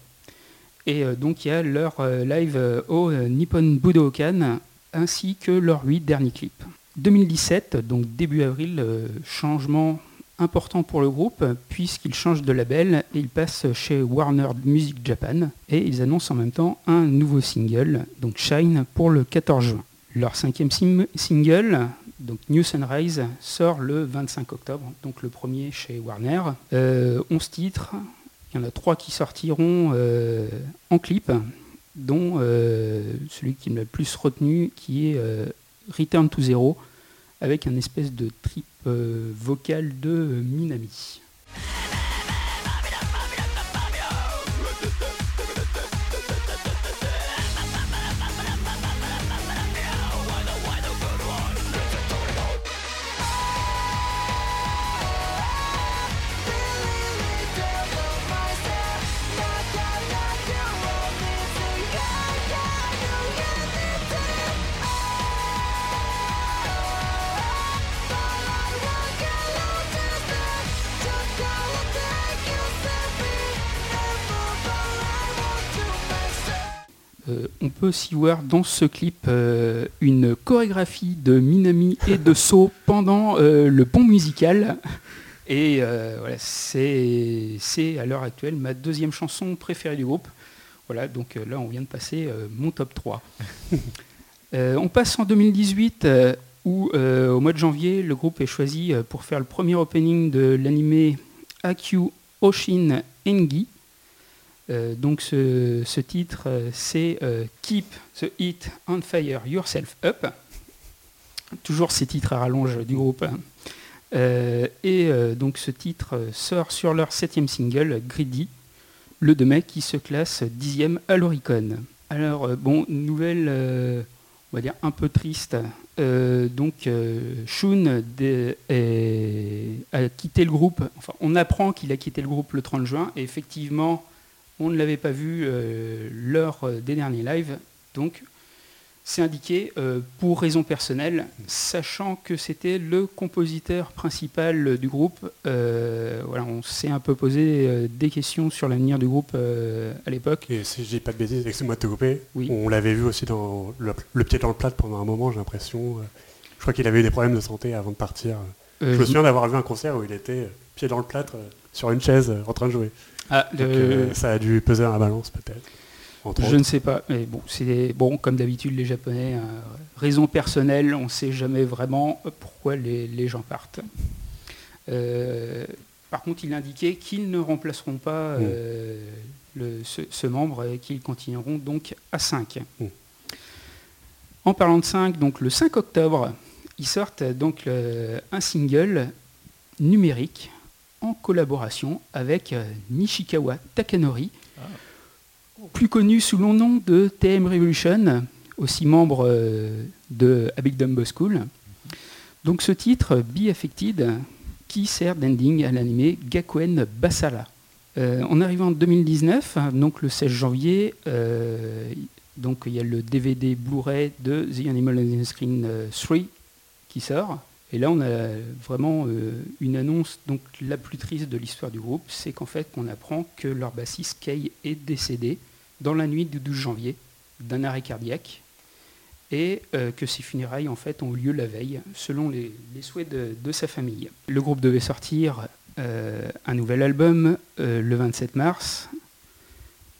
Speaker 5: Et euh, donc il y a leur euh, live au Nippon Budokan ainsi que leurs huit derniers clips. 2017, donc début avril, changement important pour le groupe puisqu'ils changent de label et ils passent chez Warner Music Japan et ils annoncent en même temps un nouveau single, donc Shine, pour le 14 juin. Leur cinquième single, donc New Sunrise, sort le 25 octobre, donc le premier chez Warner. Euh, 11 titres, il y en a trois qui sortiront euh, en clip, dont euh, celui qui m'a le plus retenu qui est euh, Return to Zero, avec un espèce de trip euh, vocal de euh, Minami. Euh, on peut aussi voir dans ce clip euh, une chorégraphie de Minami et de (laughs) So pendant euh, le pont musical. Et voilà, c'est à l'heure actuelle ma deuxième chanson préférée du groupe. Voilà, donc là on vient de passer mon top 3. (laughs) Euh, on passe en 2018 euh, où au mois de janvier le groupe est choisi pour faire le premier opening de l'anime Akyu Oshin Engi. Euh, donc ce, titre, euh, c'est euh, Keep the Heat on Fire Yourself Up. Toujours ces titres à rallonge du groupe. et donc ce titre sort sur leur septième single, Greedy, le 2 mai, qui se classe dixième à l'Oricon. Alors, bon, nouvelle, on va dire, un peu triste. Donc, Shun a quitté le groupe. Enfin, on apprend qu'il a quitté le groupe le 30 juin. Et effectivement, on ne l'avait pas vu euh, lors euh, des derniers lives. Donc, c'est indiqué euh, pour raison personnelle, sachant que c'était le compositeur principal du groupe. Euh, voilà, on s'est un peu posé des questions sur l'avenir du groupe à l'époque.
Speaker 3: Et si je dis pas de bêtises, excuse-moi de te couper,
Speaker 5: Oui.
Speaker 3: on l'avait vu aussi dans le, le pied dans le plat pendant un moment, j'ai l'impression. Je crois qu'il avait eu des problèmes de santé avant de partir. Je me souviens d'avoir vu un concert où il était pied dans le plâtre sur une chaise en train de jouer.
Speaker 5: Ah,
Speaker 3: Donc,
Speaker 5: euh,
Speaker 3: euh, ça a dû peser à la balance peut-être.
Speaker 5: Je
Speaker 3: autres.
Speaker 5: ne sais pas, mais bon, c'est bon comme d'habitude les Japonais, euh, raison personnelle, on ne sait jamais vraiment pourquoi les, les gens partent. Euh, par contre, il indiquait qu'ils ne remplaceront pas euh, le- ce, ce membre et qu'ils continueront donc à 5.
Speaker 3: Mm.
Speaker 5: En parlant de 5, donc le 5 octobre, ils sortent donc le- un single numérique en collaboration avec euh, Nishikawa Takanori, plus connu sous le nom de TM Revolution, aussi membre euh, de A Big Dumbo School. Donc ce titre, Be Affected, qui sert d'ending à l'anime Gakuen Basara. Euh, en arrivant en 2019, hein, donc le 16 janvier, euh, donc il y a le DVD Blu-ray de The Animal on the Screen euh, 3 qui sort. Et là, on a vraiment euh, une annonce donc la plus triste de l'histoire du groupe, c'est qu'en fait, on apprend que leur bassiste Kay est décédé dans la nuit du 12 janvier d'un arrêt cardiaque et euh, que ses funérailles en fait ont eu lieu la veille, selon les, souhaits de, sa famille. Le groupe devait sortir euh, un nouvel album le 27 mars.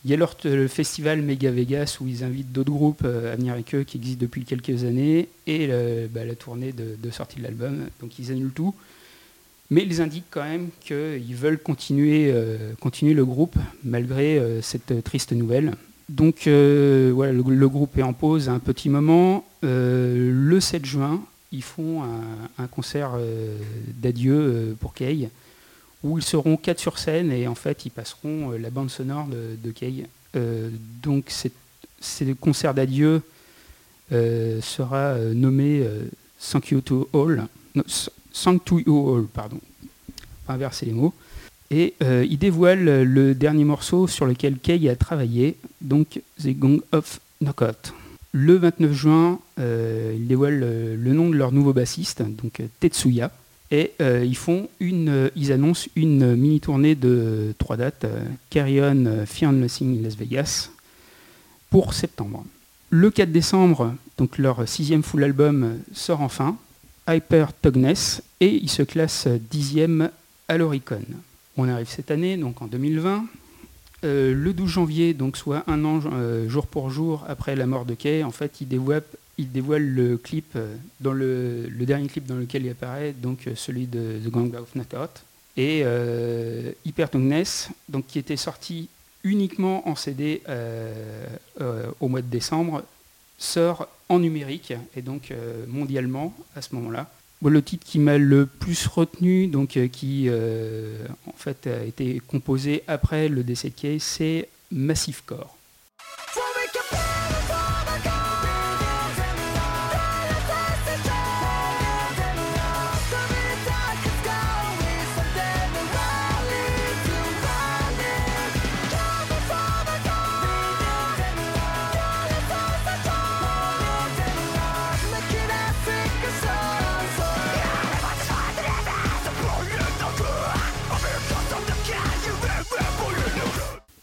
Speaker 5: Il y a leur- le festival Mega Vegas où ils invitent d'autres groupes à venir avec eux qui existent depuis quelques années et bah, la tournée de, sortie de l'album. Donc ils annulent tout. Mais ils indiquent quand même qu'ils veulent continuer, euh, continuer le groupe malgré euh, cette triste nouvelle. Donc euh, voilà, le, groupe est en pause un petit moment. Le 7 juin, ils font un, un concert d'adieu pour Kay, où ils seront quatre sur scène et en fait ils passeront euh, la bande sonore de, de Kay. Euh, donc c'est le concert d'adieu euh, sera nommé euh, Thank You to All, non, S- Thank to You All, pardon, inverser les mots. Et euh, il dévoile le dernier morceau sur lequel Kay a travaillé, donc The Gong of Knockout. Le 29 juin, ils dévoilent euh, le nom de leur nouveau bassiste, donc Tetsuya. Et euh, ils euh, ils annoncent une mini tournée de trois dates, euh, Carry On, euh, Fear and Nothing in Las Vegas, pour septembre. Le 4 décembre, donc leur sixième full album euh, sort enfin, Hyper Togness, et il se classe dixième à l'Oricon. On arrive cette année, donc en 2020. Euh, le 12 janvier, donc soit un an euh, jour pour jour après la mort de Kay, en fait, il dévoile, il dévoile le clip, euh, le, dernier clip dans lequel il apparaît, donc euh, celui de The Gang of Knockout, et euh, qui était sorti uniquement en CD euh, au mois de décembre, sort en numérique et donc mondialement à ce moment-là. Le titre qui m'a le plus retenu, donc qui en fait a été composé après le décès de c'est Massive Core.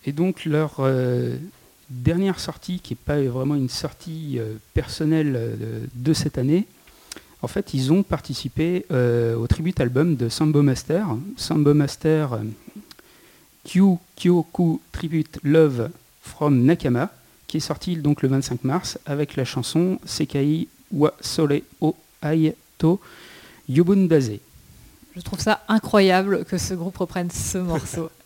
Speaker 5: Et donc leur euh, dernière sortie, qui n'est pas vraiment une sortie euh, personnelle euh, de cette année, en fait, ils ont participé au tribute album de Sambo Master. Sambo Master Kyu Kyoku Tribute Love from Nakama, qui est sorti donc le 25 mars avec la chanson Sekai wa Sole o Ai to Yobundaze.
Speaker 4: Je trouve ça incroyable que ce groupe reprenne ce morceau. (laughs)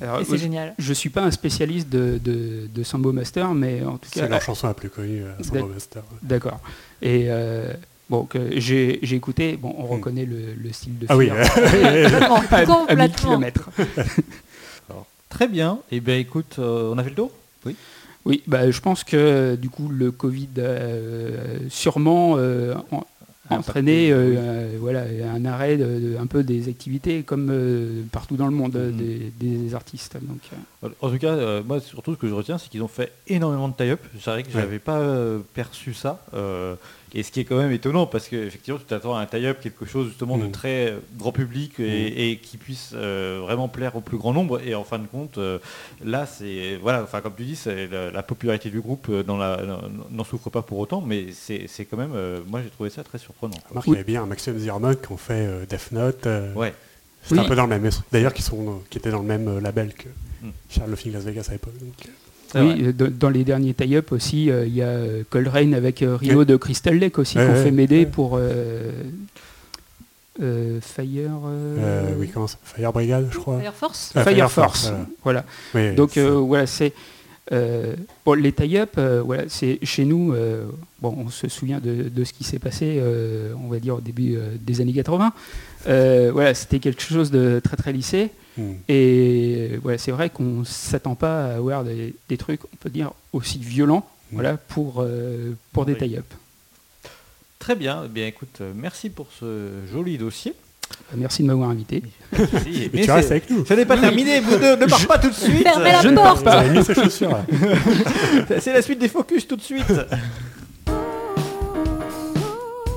Speaker 5: Alors,
Speaker 4: Et c'est génial.
Speaker 5: Je suis pas un spécialiste de, de, de Sambo Master, mais en tout cas,
Speaker 3: C'est leur chanson la plus connue, euh, Samba
Speaker 5: D'ac-
Speaker 3: Master.
Speaker 5: D'accord. Et euh, bon, que j'ai j'ai écouté, bon, on
Speaker 3: Hmm.
Speaker 5: reconnaît le, le style de
Speaker 3: Ah oui,
Speaker 4: Complètement, (laughs) (laughs)
Speaker 5: à, à 1000
Speaker 4: complètement.
Speaker 5: kilomètres. (laughs)
Speaker 2: Très bien. Et bien écoute, euh, on a fait le tour?
Speaker 5: Oui, bah, je pense que du coup, le Covid sûrement euh, en- entraîné
Speaker 2: Impacté,
Speaker 5: euh, euh, voilà, un arrêt de- de- un peu des activités comme euh, partout dans le monde
Speaker 2: Mhm.
Speaker 5: des, des artistes. Donc,
Speaker 2: En tout cas, euh, moi surtout ce que je retiens, c'est qu'ils ont fait énormément de tie-up. C'est vrai que
Speaker 3: Ouais.
Speaker 2: j'avais pas perçu ça. Et ce qui est quand même étonnant, parce qu'effectivement, tu t'attends à un tie-up, quelque chose justement de
Speaker 3: Mm.
Speaker 2: très euh, grand public et, et qui puisse euh, vraiment plaire au plus grand nombre. Et en fin de compte, euh, là, c'est voilà, enfin comme tu dis, c'est la, la popularité du groupe n'en- souffre pas pour autant, mais c'est c'est quand même, euh, moi j'ai trouvé ça très surprenant.
Speaker 5: Oui.
Speaker 3: il y avait bien un Maximum Zermon qui ont fait euh, Death Note. euh,
Speaker 2: Ouais.
Speaker 5: Oui.
Speaker 3: un peu dans le même esprit. D'ailleurs, qui, sont, qui étaient dans le même label que
Speaker 2: Mm.
Speaker 3: Charles Loving Las Vegas à l'époque. donc,
Speaker 2: C'est
Speaker 5: oui, dans dans les derniers tie-up aussi, euh, il y a euh, Coltrane avec euh, Rio de Crystal Lake aussi,
Speaker 3: Ouais,
Speaker 5: qui ont
Speaker 3: ouais,
Speaker 5: fait m'aider
Speaker 3: ouais.
Speaker 5: pour euh, euh, Fire. euh,
Speaker 3: euh, oui, comment ça? Fire Brigade, je crois.
Speaker 4: Fire Force
Speaker 3: Ah,
Speaker 5: Fire,
Speaker 3: Fire
Speaker 5: Force.
Speaker 3: Force,
Speaker 5: Voilà.
Speaker 3: Oui,
Speaker 5: Donc euh, voilà, c'est Euh, bon, les tie-up, euh, voilà, c'est chez nous. euh, bon, on se souvient de, de ce qui s'est passé, euh, on va dire au début euh, des années 80. Euh, voilà, c'était quelque chose de très très lissé.
Speaker 3: Hmm.
Speaker 5: Et voilà, c'est vrai qu'on s'attend pas à avoir des, des trucs, on peut dire, aussi violents,
Speaker 3: Mm.
Speaker 5: voilà, pour euh, pour des tie-up.
Speaker 2: Très bien. Eh bien, écoute, euh, merci pour ce joli dossier.
Speaker 5: Merci de m'avoir invité. (laughs)
Speaker 2: Merci.
Speaker 3: Mais tu restes avec nous.
Speaker 2: Ce n'est pas terminé. Vous ne, ne partez pas tout de suite.
Speaker 4: Fermez la
Speaker 5: Je ne
Speaker 4: porte
Speaker 5: pars
Speaker 3: Vous avez mis ses chaussures là. (laughs)
Speaker 2: C'est la suite des focus tout de suite.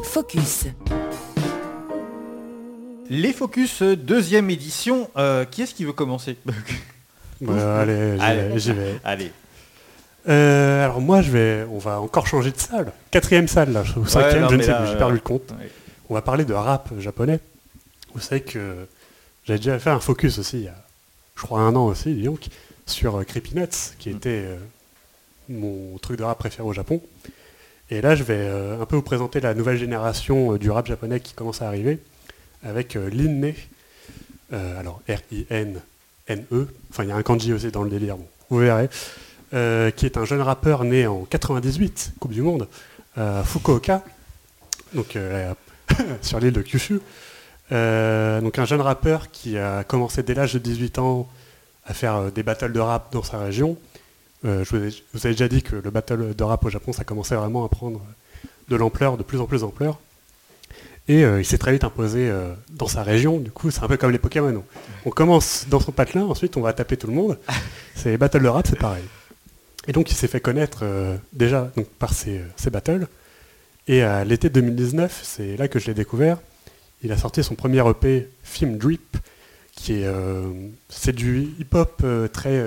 Speaker 1: Focus.
Speaker 2: Les focus euh, deuxième édition. Euh, qui est-ce qui veut commencer (laughs)
Speaker 3: Bah, allez, j'y
Speaker 2: Allez.
Speaker 3: vais, j'y vais. (laughs)
Speaker 2: Allez.
Speaker 3: Euh, alors moi, je vais, on va encore changer de salle. Quatrième salle là, ou cinquième,
Speaker 2: non,
Speaker 3: je ne sais plus, j'ai perdu le compte.
Speaker 2: Ouais.
Speaker 3: On va parler de rap japonais. Vous savez que j'avais déjà fait un focus aussi, il y a, je crois, un an aussi, donc, sur Creepy Nuts, qui
Speaker 2: Mm.
Speaker 3: était euh, mon truc de rap préféré au Japon. Et là, je vais euh, un peu vous présenter la nouvelle génération du rap japonais qui commence à arriver, avec euh, Linne, euh, alors R-I-N-N-E, enfin il y a un kanji aussi dans le délire, bon, vous verrez, euh, qui est un jeune rappeur né en 98, Coupe du Monde, à Fukuoka, donc (laughs) sur l'île de Kyushu. Donc un jeune rappeur qui a commencé dès l'âge de 18 ans à faire des battles de rap dans sa région. Je vous ai, je vous ai déjà dit que le battle de rap au Japon, ça commençait vraiment à prendre de l'ampleur, de plus en plus d'ampleur. Et euh, il s'est très vite imposé euh, dans sa région. Du coup, c'est un peu comme les Pokémon. On- commence dans son patelin, ensuite on va taper tout le monde. (laughs) C'est les battles de rap, c'est pareil. Et donc il s'est fait connaître euh, déjà donc, par ses, ses battles. Et à l'été 2019, c'est là que je l'ai découvert. Il a sorti son premier EP, Film Drip, qui est, c'est du hip-hop très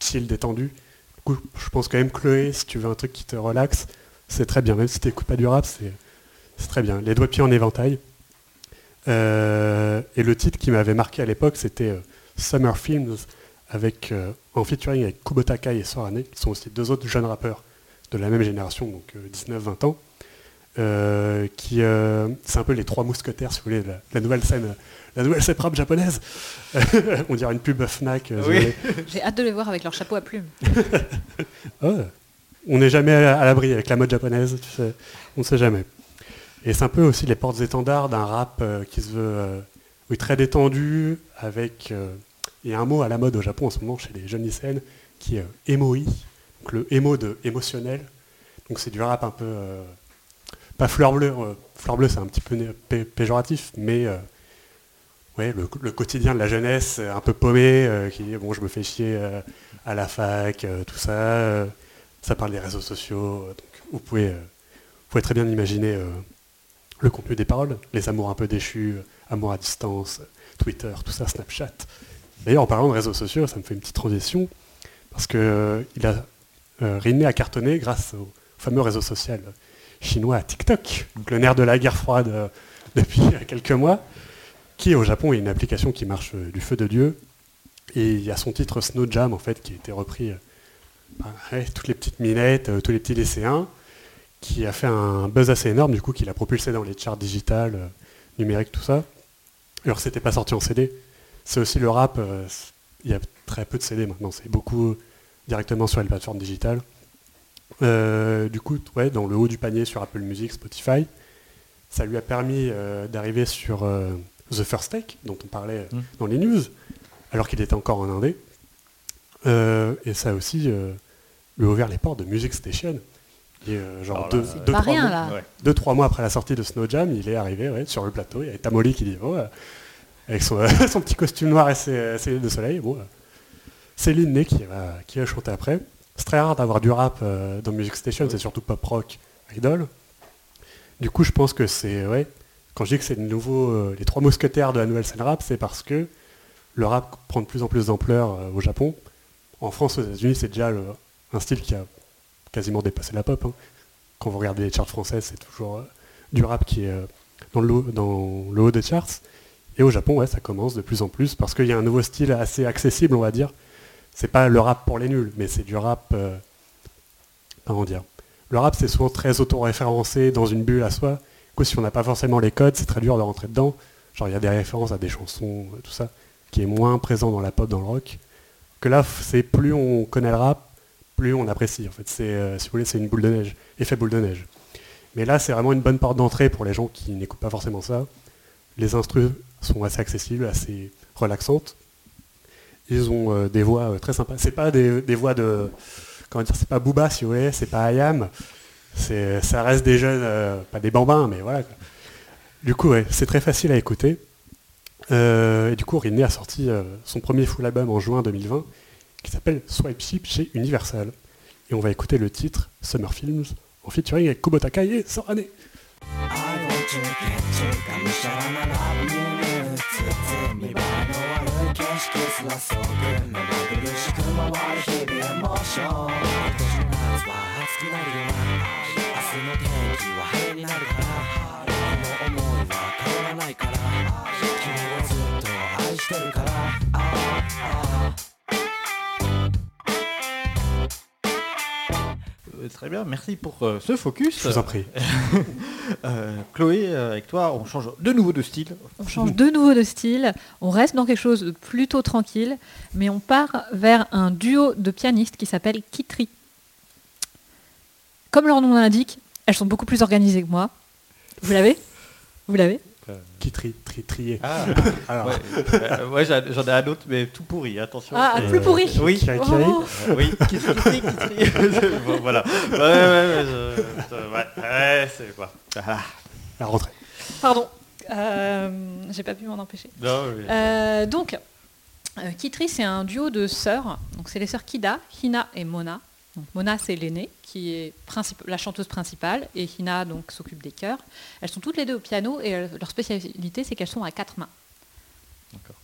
Speaker 3: chill, détendu. Du coup, je pense quand même Chloé, si tu veux un truc qui te relaxe, c'est très bien. Même si tu n'écoutes pas du rap, c'est, c'est très bien. Les doigts de pied en éventail. Euh, et le titre qui m'avait marqué à l'époque, c'était euh, Summer Films, avec, euh, en featuring avec Kubota Kai et Sorane, qui sont aussi deux autres jeunes rappeurs de la même génération, donc 19-20 ans. Qui c'est un peu les trois mousquetaires si vous voulez la, la nouvelle scène la nouvelle scène rap japonaise (laughs) on dirait une pub Fnac
Speaker 2: Oui. (laughs)
Speaker 4: J'ai hâte de les voir avec leur chapeau à plumes.
Speaker 3: Ouais. (laughs) on n'est jamais à à l'abri avec la mode japonaise tu sais. on ne sait jamais et c'est un peu aussi les portes étendards d'un rap euh, qui se veut euh, oui, très détendu avec euh, il y a un mot à la mode au Japon en ce moment chez les jeunes lycéennes qui est euh, emoi donc le émo de émotionnel. Donc c'est du rap un peu euh, pas fleur bleue euh, fleur bleue c'est un petit peu péjoratif mais euh, ouais, le, le quotidien de la jeunesse euh, un peu paumé euh, qui bon je me fais chier euh, à la fac euh, tout ça euh, ça parle des réseaux sociaux euh, donc vous pouvez euh, vous pouvez très bien imaginer euh, le contenu des paroles les amours un peu déchus amour à distance Twitter tout ça Snapchat d'ailleurs en parlant de réseaux sociaux ça me fait une petite transition parce que euh, il a euh, Rinne a cartonné grâce au fameux réseau social chinois TikTok, le nerf de la guerre froide euh, (laughs) depuis quelques mois, qui au Japon est une application qui marche euh, du feu de Dieu. Et il y a son titre Snow Jam en fait qui a été repris euh, par ouais, toutes les petites minettes, tous les petits lycéens, qui a fait un buzz assez énorme du coup qu'il a propulsé dans les charts digitales, euh, numériques, tout ça. Alors c'était pas sorti en CD. C'est aussi le rap, euh, il y a très peu de CD maintenant, c'est beaucoup directement sur les plateformes digitales. Euh, du coup, ouais, dans le haut du panier sur Apple Music, Spotify, ça lui a permis d'arriver sur The First Take, dont on parlait
Speaker 2: Mm.
Speaker 3: dans les news, alors qu'il était encore en Indé. Euh, et ça a aussi euh, lui a ouvert les portes de Music Station. Et euh, genre
Speaker 2: Alors
Speaker 3: deux, deux,
Speaker 4: Pas
Speaker 3: trois
Speaker 4: rien
Speaker 3: mois,
Speaker 4: là.
Speaker 3: Deux, trois mois après la sortie de Snow Jam, il est arrivé ouais, sur le plateau. Il y avait Tamoli qui dit oh, euh, avec son, (laughs) son petit costume noir et ses, ses lunettes de soleil. Bon, euh, c'est Linné qui va, qui va chanter après. C'est très rare d'avoir du rap euh, dans Music Station, c'est surtout pop rock, idol. Du coup, je pense que c'est ouais. Quand je dis que c'est le nouveau, euh, les trois mousquetaires de la nouvelle scène rap, c'est parce que le rap prend de plus en plus d'ampleur euh, au Japon. En France, aux États-Unis, c'est déjà le- un style qui a quasiment dépassé la pop. hein. Quand vous regardez les charts français, c'est toujours euh, du rap qui est euh, dans, le haut, des charts. Et au Japon, ouais, ça commence de plus en plus parce qu'il y a un nouveau style assez accessible, on va dire. C'est pas le rap pour les nuls, mais c'est du rap. euh, comment dire Le rap, c'est souvent très auto-référencé dans une bulle à soi. Du si on n'a pas forcément les codes, c'est très dur de rentrer dedans. Genre, il y a des références à des chansons, euh, tout ça, qui est moins présent dans la pop, dans le rock. Que là, c'est plus on connaît le rap, plus on apprécie. En fait, c'est, euh, si vous voulez, c'est une boule de neige, effet boule de neige. Mais là, c'est vraiment une bonne porte d'entrée pour les gens qui n'écoutent pas forcément ça. Les instrus sont assez accessibles, assez relaxantes. Ils ont euh, des voix euh, très sympas. C'est pas des, voix de, comment dire, c'est pas Booba si vous voulez, c'est pas Ayam. Ça reste des jeunes, pas des bambins, mais voilà. Du coup, c'est très facile à écouter. Et du coup, Ridney a sorti son premier full album en juin 2020 qui s'appelle Swipe Ship chez Universal. Et on va écouter le titre Summer Films en featuring avec Kubota Kai et Sorane.
Speaker 2: Très bien, merci pour euh, ce focus.
Speaker 3: Je vous en prie. (laughs)
Speaker 2: Euh, Chloé, euh, avec toi, on change de nouveau de style.
Speaker 4: On change de nouveau de style, on reste dans quelque chose de plutôt tranquille, mais on part vers un duo de pianistes qui s'appelle Kitri. Comme leur nom l'indique, elles sont beaucoup plus organisées que moi. Vous l'avez? Vous l'avez?
Speaker 3: Qui tri, tri, trier.
Speaker 2: Ah, (laughs)
Speaker 3: Alors,
Speaker 2: ouais, Euh, ouais, j'en ai un autre, mais tout pourri, attention.
Speaker 4: Ah,
Speaker 2: c'est-
Speaker 4: plus pourri
Speaker 2: Oui,
Speaker 3: Kiri.
Speaker 4: Oh
Speaker 2: Euh, oui, qui qui qui. (laughs) Bon, voilà. Ouais, ouais, ouais, je- je- ouais, ouais, c'est quoi. Ah,
Speaker 3: la rentrée.
Speaker 4: Pardon, Euh, j'ai pas pu m'en empêcher.
Speaker 2: non, oui.
Speaker 4: Euh, donc, euh, Kitri, c'est un duo de sœurs. Donc, c'est les sœurs Kida, Hina et Mona. Donc, Mona, c'est l'aînée, qui est la chanteuse principale, et Hina donc s'occupe des chœurs. Elles sont toutes les deux au piano, et leur spécialité, c'est qu'elles sont à quatre mains.
Speaker 2: D'accord.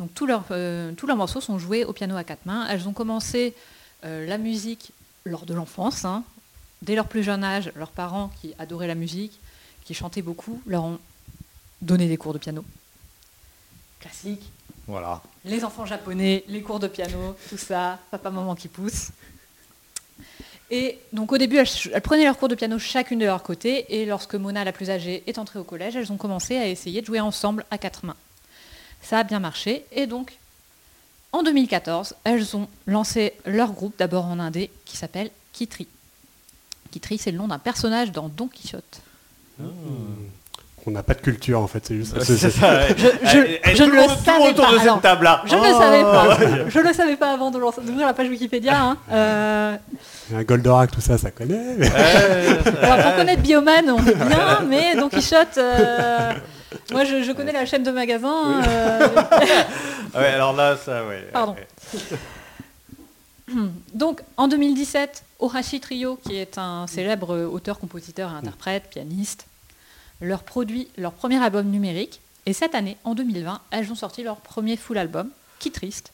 Speaker 4: Donc, tous leurs, euh, tous leurs morceaux sont joués au piano à quatre mains. Elles ont commencé euh, la musique lors de l'enfance. hein. Dès leur plus jeune âge, leurs parents, qui adoraient la musique, qui chantaient beaucoup, leur ont donné des cours de piano. Classique.
Speaker 2: Voilà.
Speaker 4: Les enfants japonais, les cours de piano, tout ça, papa, maman qui pousse. Et donc au début, elles, prenaient leurs cours de piano chacune de leur côté, et lorsque Mona, la plus âgée, est entrée au collège, elles ont commencé à essayer de jouer ensemble à quatre mains. Ça a bien marché, et donc en 2014, elles ont lancé leur groupe, d'abord en indé, qui s'appelle Kitri. Kitri, c'est le nom d'un personnage dans Don Quichotte.
Speaker 3: On n'a pas de culture en fait, c'est juste.
Speaker 2: Ouais,
Speaker 3: c'est-
Speaker 2: c'est
Speaker 3: c'est-
Speaker 2: ça, ouais.
Speaker 4: Je- je- je
Speaker 2: tout
Speaker 4: ne
Speaker 2: le monde- tout
Speaker 4: savais
Speaker 2: monde autour
Speaker 4: pas.
Speaker 2: de
Speaker 4: Alors,
Speaker 2: cette table-là.
Speaker 4: Je ne le
Speaker 2: Oh.
Speaker 4: savais pas. Je le savais pas avant de lancer- d'ouvrir la page Wikipédia. hein. Euh,
Speaker 3: Un Goldorak, tout ça, ça connaît. mais-
Speaker 2: Ouais,
Speaker 4: Alors pour connaître Bioman, on est bien, mais Don Quichotte, euh, moi je, je connais la chaîne de magasins. euh, (laughs)
Speaker 2: Ouais, alors là, ça, ouais.
Speaker 4: Pardon. donc en 2017, Orashi Trio, qui est un célèbre auteur, compositeur et interprète, pianiste, leur produit leur premier album numérique. Et cette année, en 2020, elles ont sorti leur premier full album, Qui triste.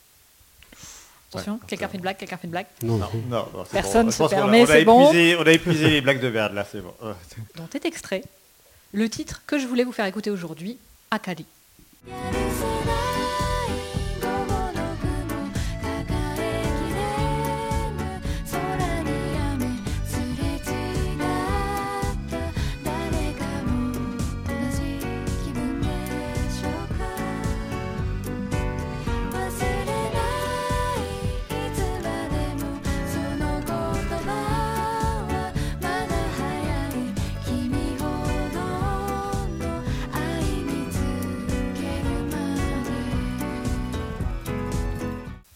Speaker 4: Attention,
Speaker 2: Ouais,
Speaker 4: quelqu'un
Speaker 2: ça-
Speaker 4: fait une blague, quelqu'un fait une blague.
Speaker 3: Non,
Speaker 2: Non,
Speaker 4: Personne
Speaker 2: bon.
Speaker 4: se permet,
Speaker 2: on a
Speaker 4: c'est bon.
Speaker 2: épuisé- On a épuisé les blagues de merde, là, c'est bon.
Speaker 4: Dont est extrait le titre que je voulais vous faire écouter aujourd'hui, Akali.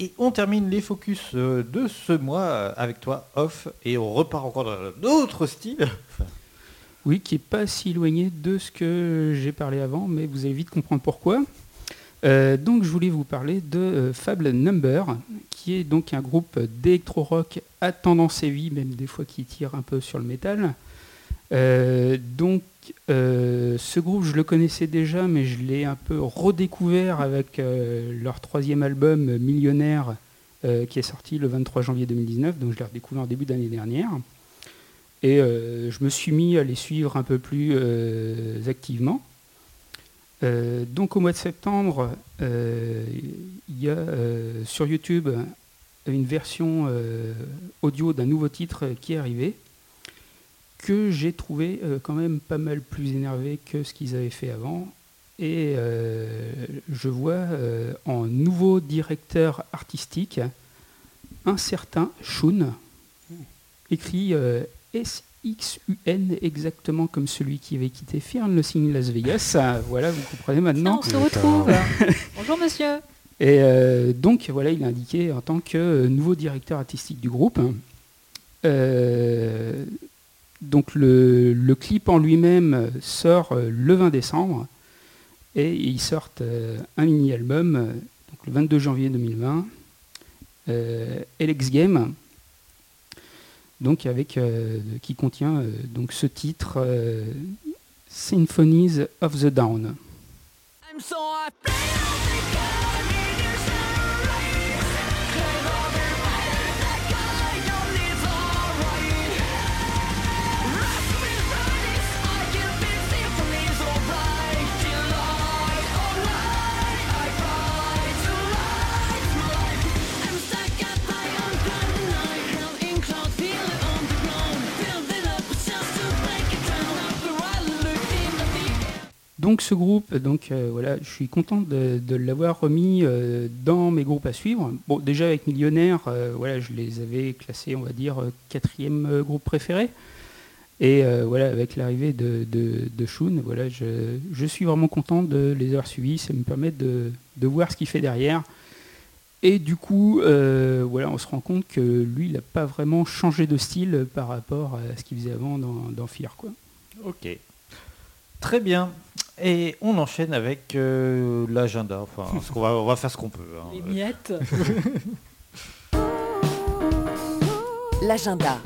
Speaker 2: Et on termine les focus euh, de ce mois euh, avec toi, off, et on repart encore dans d'autres styles.
Speaker 5: Oui, qui n'est pas si éloigné de ce que j'ai parlé avant, mais vous allez vite comprendre pourquoi. Euh, donc je voulais vous parler de Fable Number, qui est donc un groupe d'électro-rock à tendance heavy, même des fois qui tire un peu sur le métal. Donc euh, ce groupe, je le connaissais déjà, mais je l'ai un peu redécouvert avec euh, leur troisième album Millionnaire, euh, qui est sorti le 23 janvier 2019, donc je l'ai redécouvert en début d'année dernière. Et je me suis mis à les suivre un peu plus activement. Donc au mois de septembre, il y a sur YouTube une version audio d'un nouveau titre qui est arrivé, que j'ai trouvé euh, quand même pas mal plus énervé que ce qu'ils avaient fait avant. Et euh, je vois euh, en nouveau directeur artistique un certain Shun, écrit euh, S-X-U-N, exactement comme celui qui avait quitté Fear and Loathing Las Vegas. (laughs) Ah, voilà, vous comprenez maintenant.
Speaker 4: on se retrouve. (laughs) Bonjour monsieur.
Speaker 5: Et euh, donc voilà, il est indiqué en tant que nouveau directeur artistique du groupe. Euh, donc le, clip en lui-même sort euh, le 20 décembre et ils sortent euh, un mini-album euh, le 22 janvier 2020, euh, Alex Game, qui contient ce titre Symphonies of the Down. Donc ce groupe, donc euh, voilà, je suis content de, l'avoir remis euh, dans mes groupes à suivre. Bon, déjà avec Millionnaire, euh, voilà, je les avais classés, on va dire, quatrième groupe préféré. Et voilà, avec l'arrivée de, de, Shun, voilà, je, je suis vraiment content de les avoir suivis. Ça me permet de, de voir ce qu'il fait derrière. Et du coup, voilà, on se rend compte que lui, il n'a pas vraiment changé de style par rapport à ce qu'il faisait avant dans, dans quoi.
Speaker 2: Ok. Très bien. Et on enchaîne avec euh, l'agenda. Enfin, (laughs) ce qu'on va, on va faire ce qu'on peut. hein.
Speaker 4: Les miettes. (laughs)
Speaker 1: L'agenda.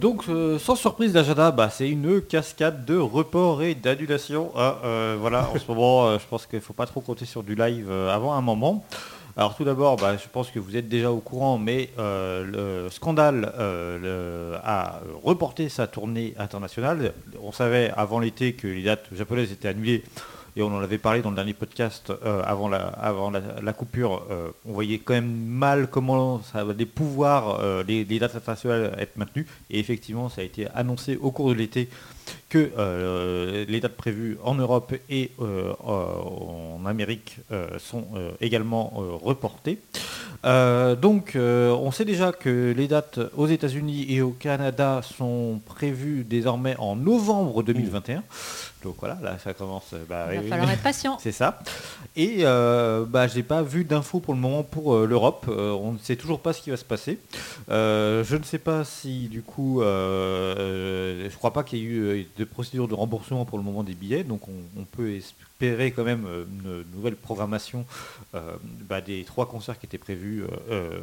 Speaker 2: Donc, euh, sans surprise, l'agenda, bah, c'est une cascade de reports et d'annulations. Ah, euh, voilà, en ce moment, euh, je pense qu'il ne faut pas trop compter sur du live euh, avant un moment. Alors tout d'abord, bah, je pense que vous êtes déjà au courant, mais euh, le scandale euh, a reporté sa tournée internationale. On savait avant l'été que les dates japonaises étaient annulées. Et on en avait parlé dans le dernier podcast euh, avant, la, avant la, la coupure. euh, on voyait quand même mal comment ça allait pouvoir euh, les, les dates internationales être maintenues. Et effectivement, ça a été annoncé au cours de l'été que les dates prévues en Europe et en Amérique sont également reportées. Donc, on sait déjà que les dates aux États-Unis et au Canada sont prévues désormais en novembre 2021. Donc voilà, là ça commence. bah,
Speaker 4: Il va
Speaker 2: oui,
Speaker 4: falloir
Speaker 2: oui.
Speaker 4: être patient. (laughs)
Speaker 2: C'est ça. Et euh, bah, j'ai pas vu d'infos pour le moment pour euh, l'Europe. Euh, on ne sait toujours pas ce qui va se passer. Euh, je ne sais pas si du coup, euh, euh, je crois pas qu'il y ait eu euh, de procédure de remboursement pour le moment des billets. Donc on, on peut espérer quand même euh, une nouvelle programmation euh, bah, des trois concerts qui étaient prévus euh,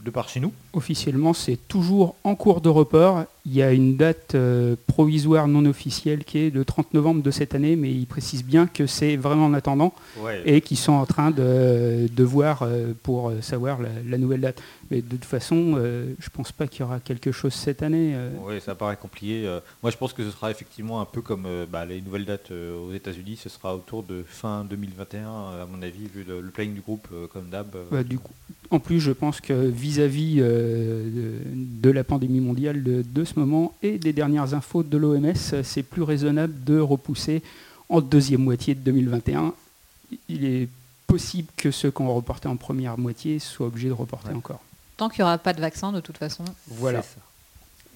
Speaker 2: de par chez nous.
Speaker 5: Officiellement, c'est toujours en cours de report. Il y a une date provisoire non officielle qui est le 30 novembre de cette année, mais ils précisent bien que c'est vraiment en attendant et qu'ils sont en train de, de voir pour savoir la, la nouvelle date. Mais de toute façon, euh, je pense pas qu'il y aura quelque chose cette année.
Speaker 2: Oui, ça paraît compliqué. Moi, je pense que ce sera effectivement un peu comme bah, les nouvelles dates aux États-Unis. Ce sera autour de fin 2021, euh, à mon avis, vu le, le planning du groupe, euh, comme d'hab.
Speaker 5: Bah, du coup, en plus, je pense que vis-à-vis euh, de, de la pandémie mondiale de, de ce moment et des dernières infos de l'OMS, c'est plus raisonnable de repousser en deuxième moitié de 2021. Il est possible que ceux qui ont reporté en première moitié soient obligés de reporter
Speaker 2: Ouais.
Speaker 5: encore.
Speaker 4: Tant qu'il n'y aura pas de vaccin, de toute façon.
Speaker 5: Voilà.
Speaker 2: Ça.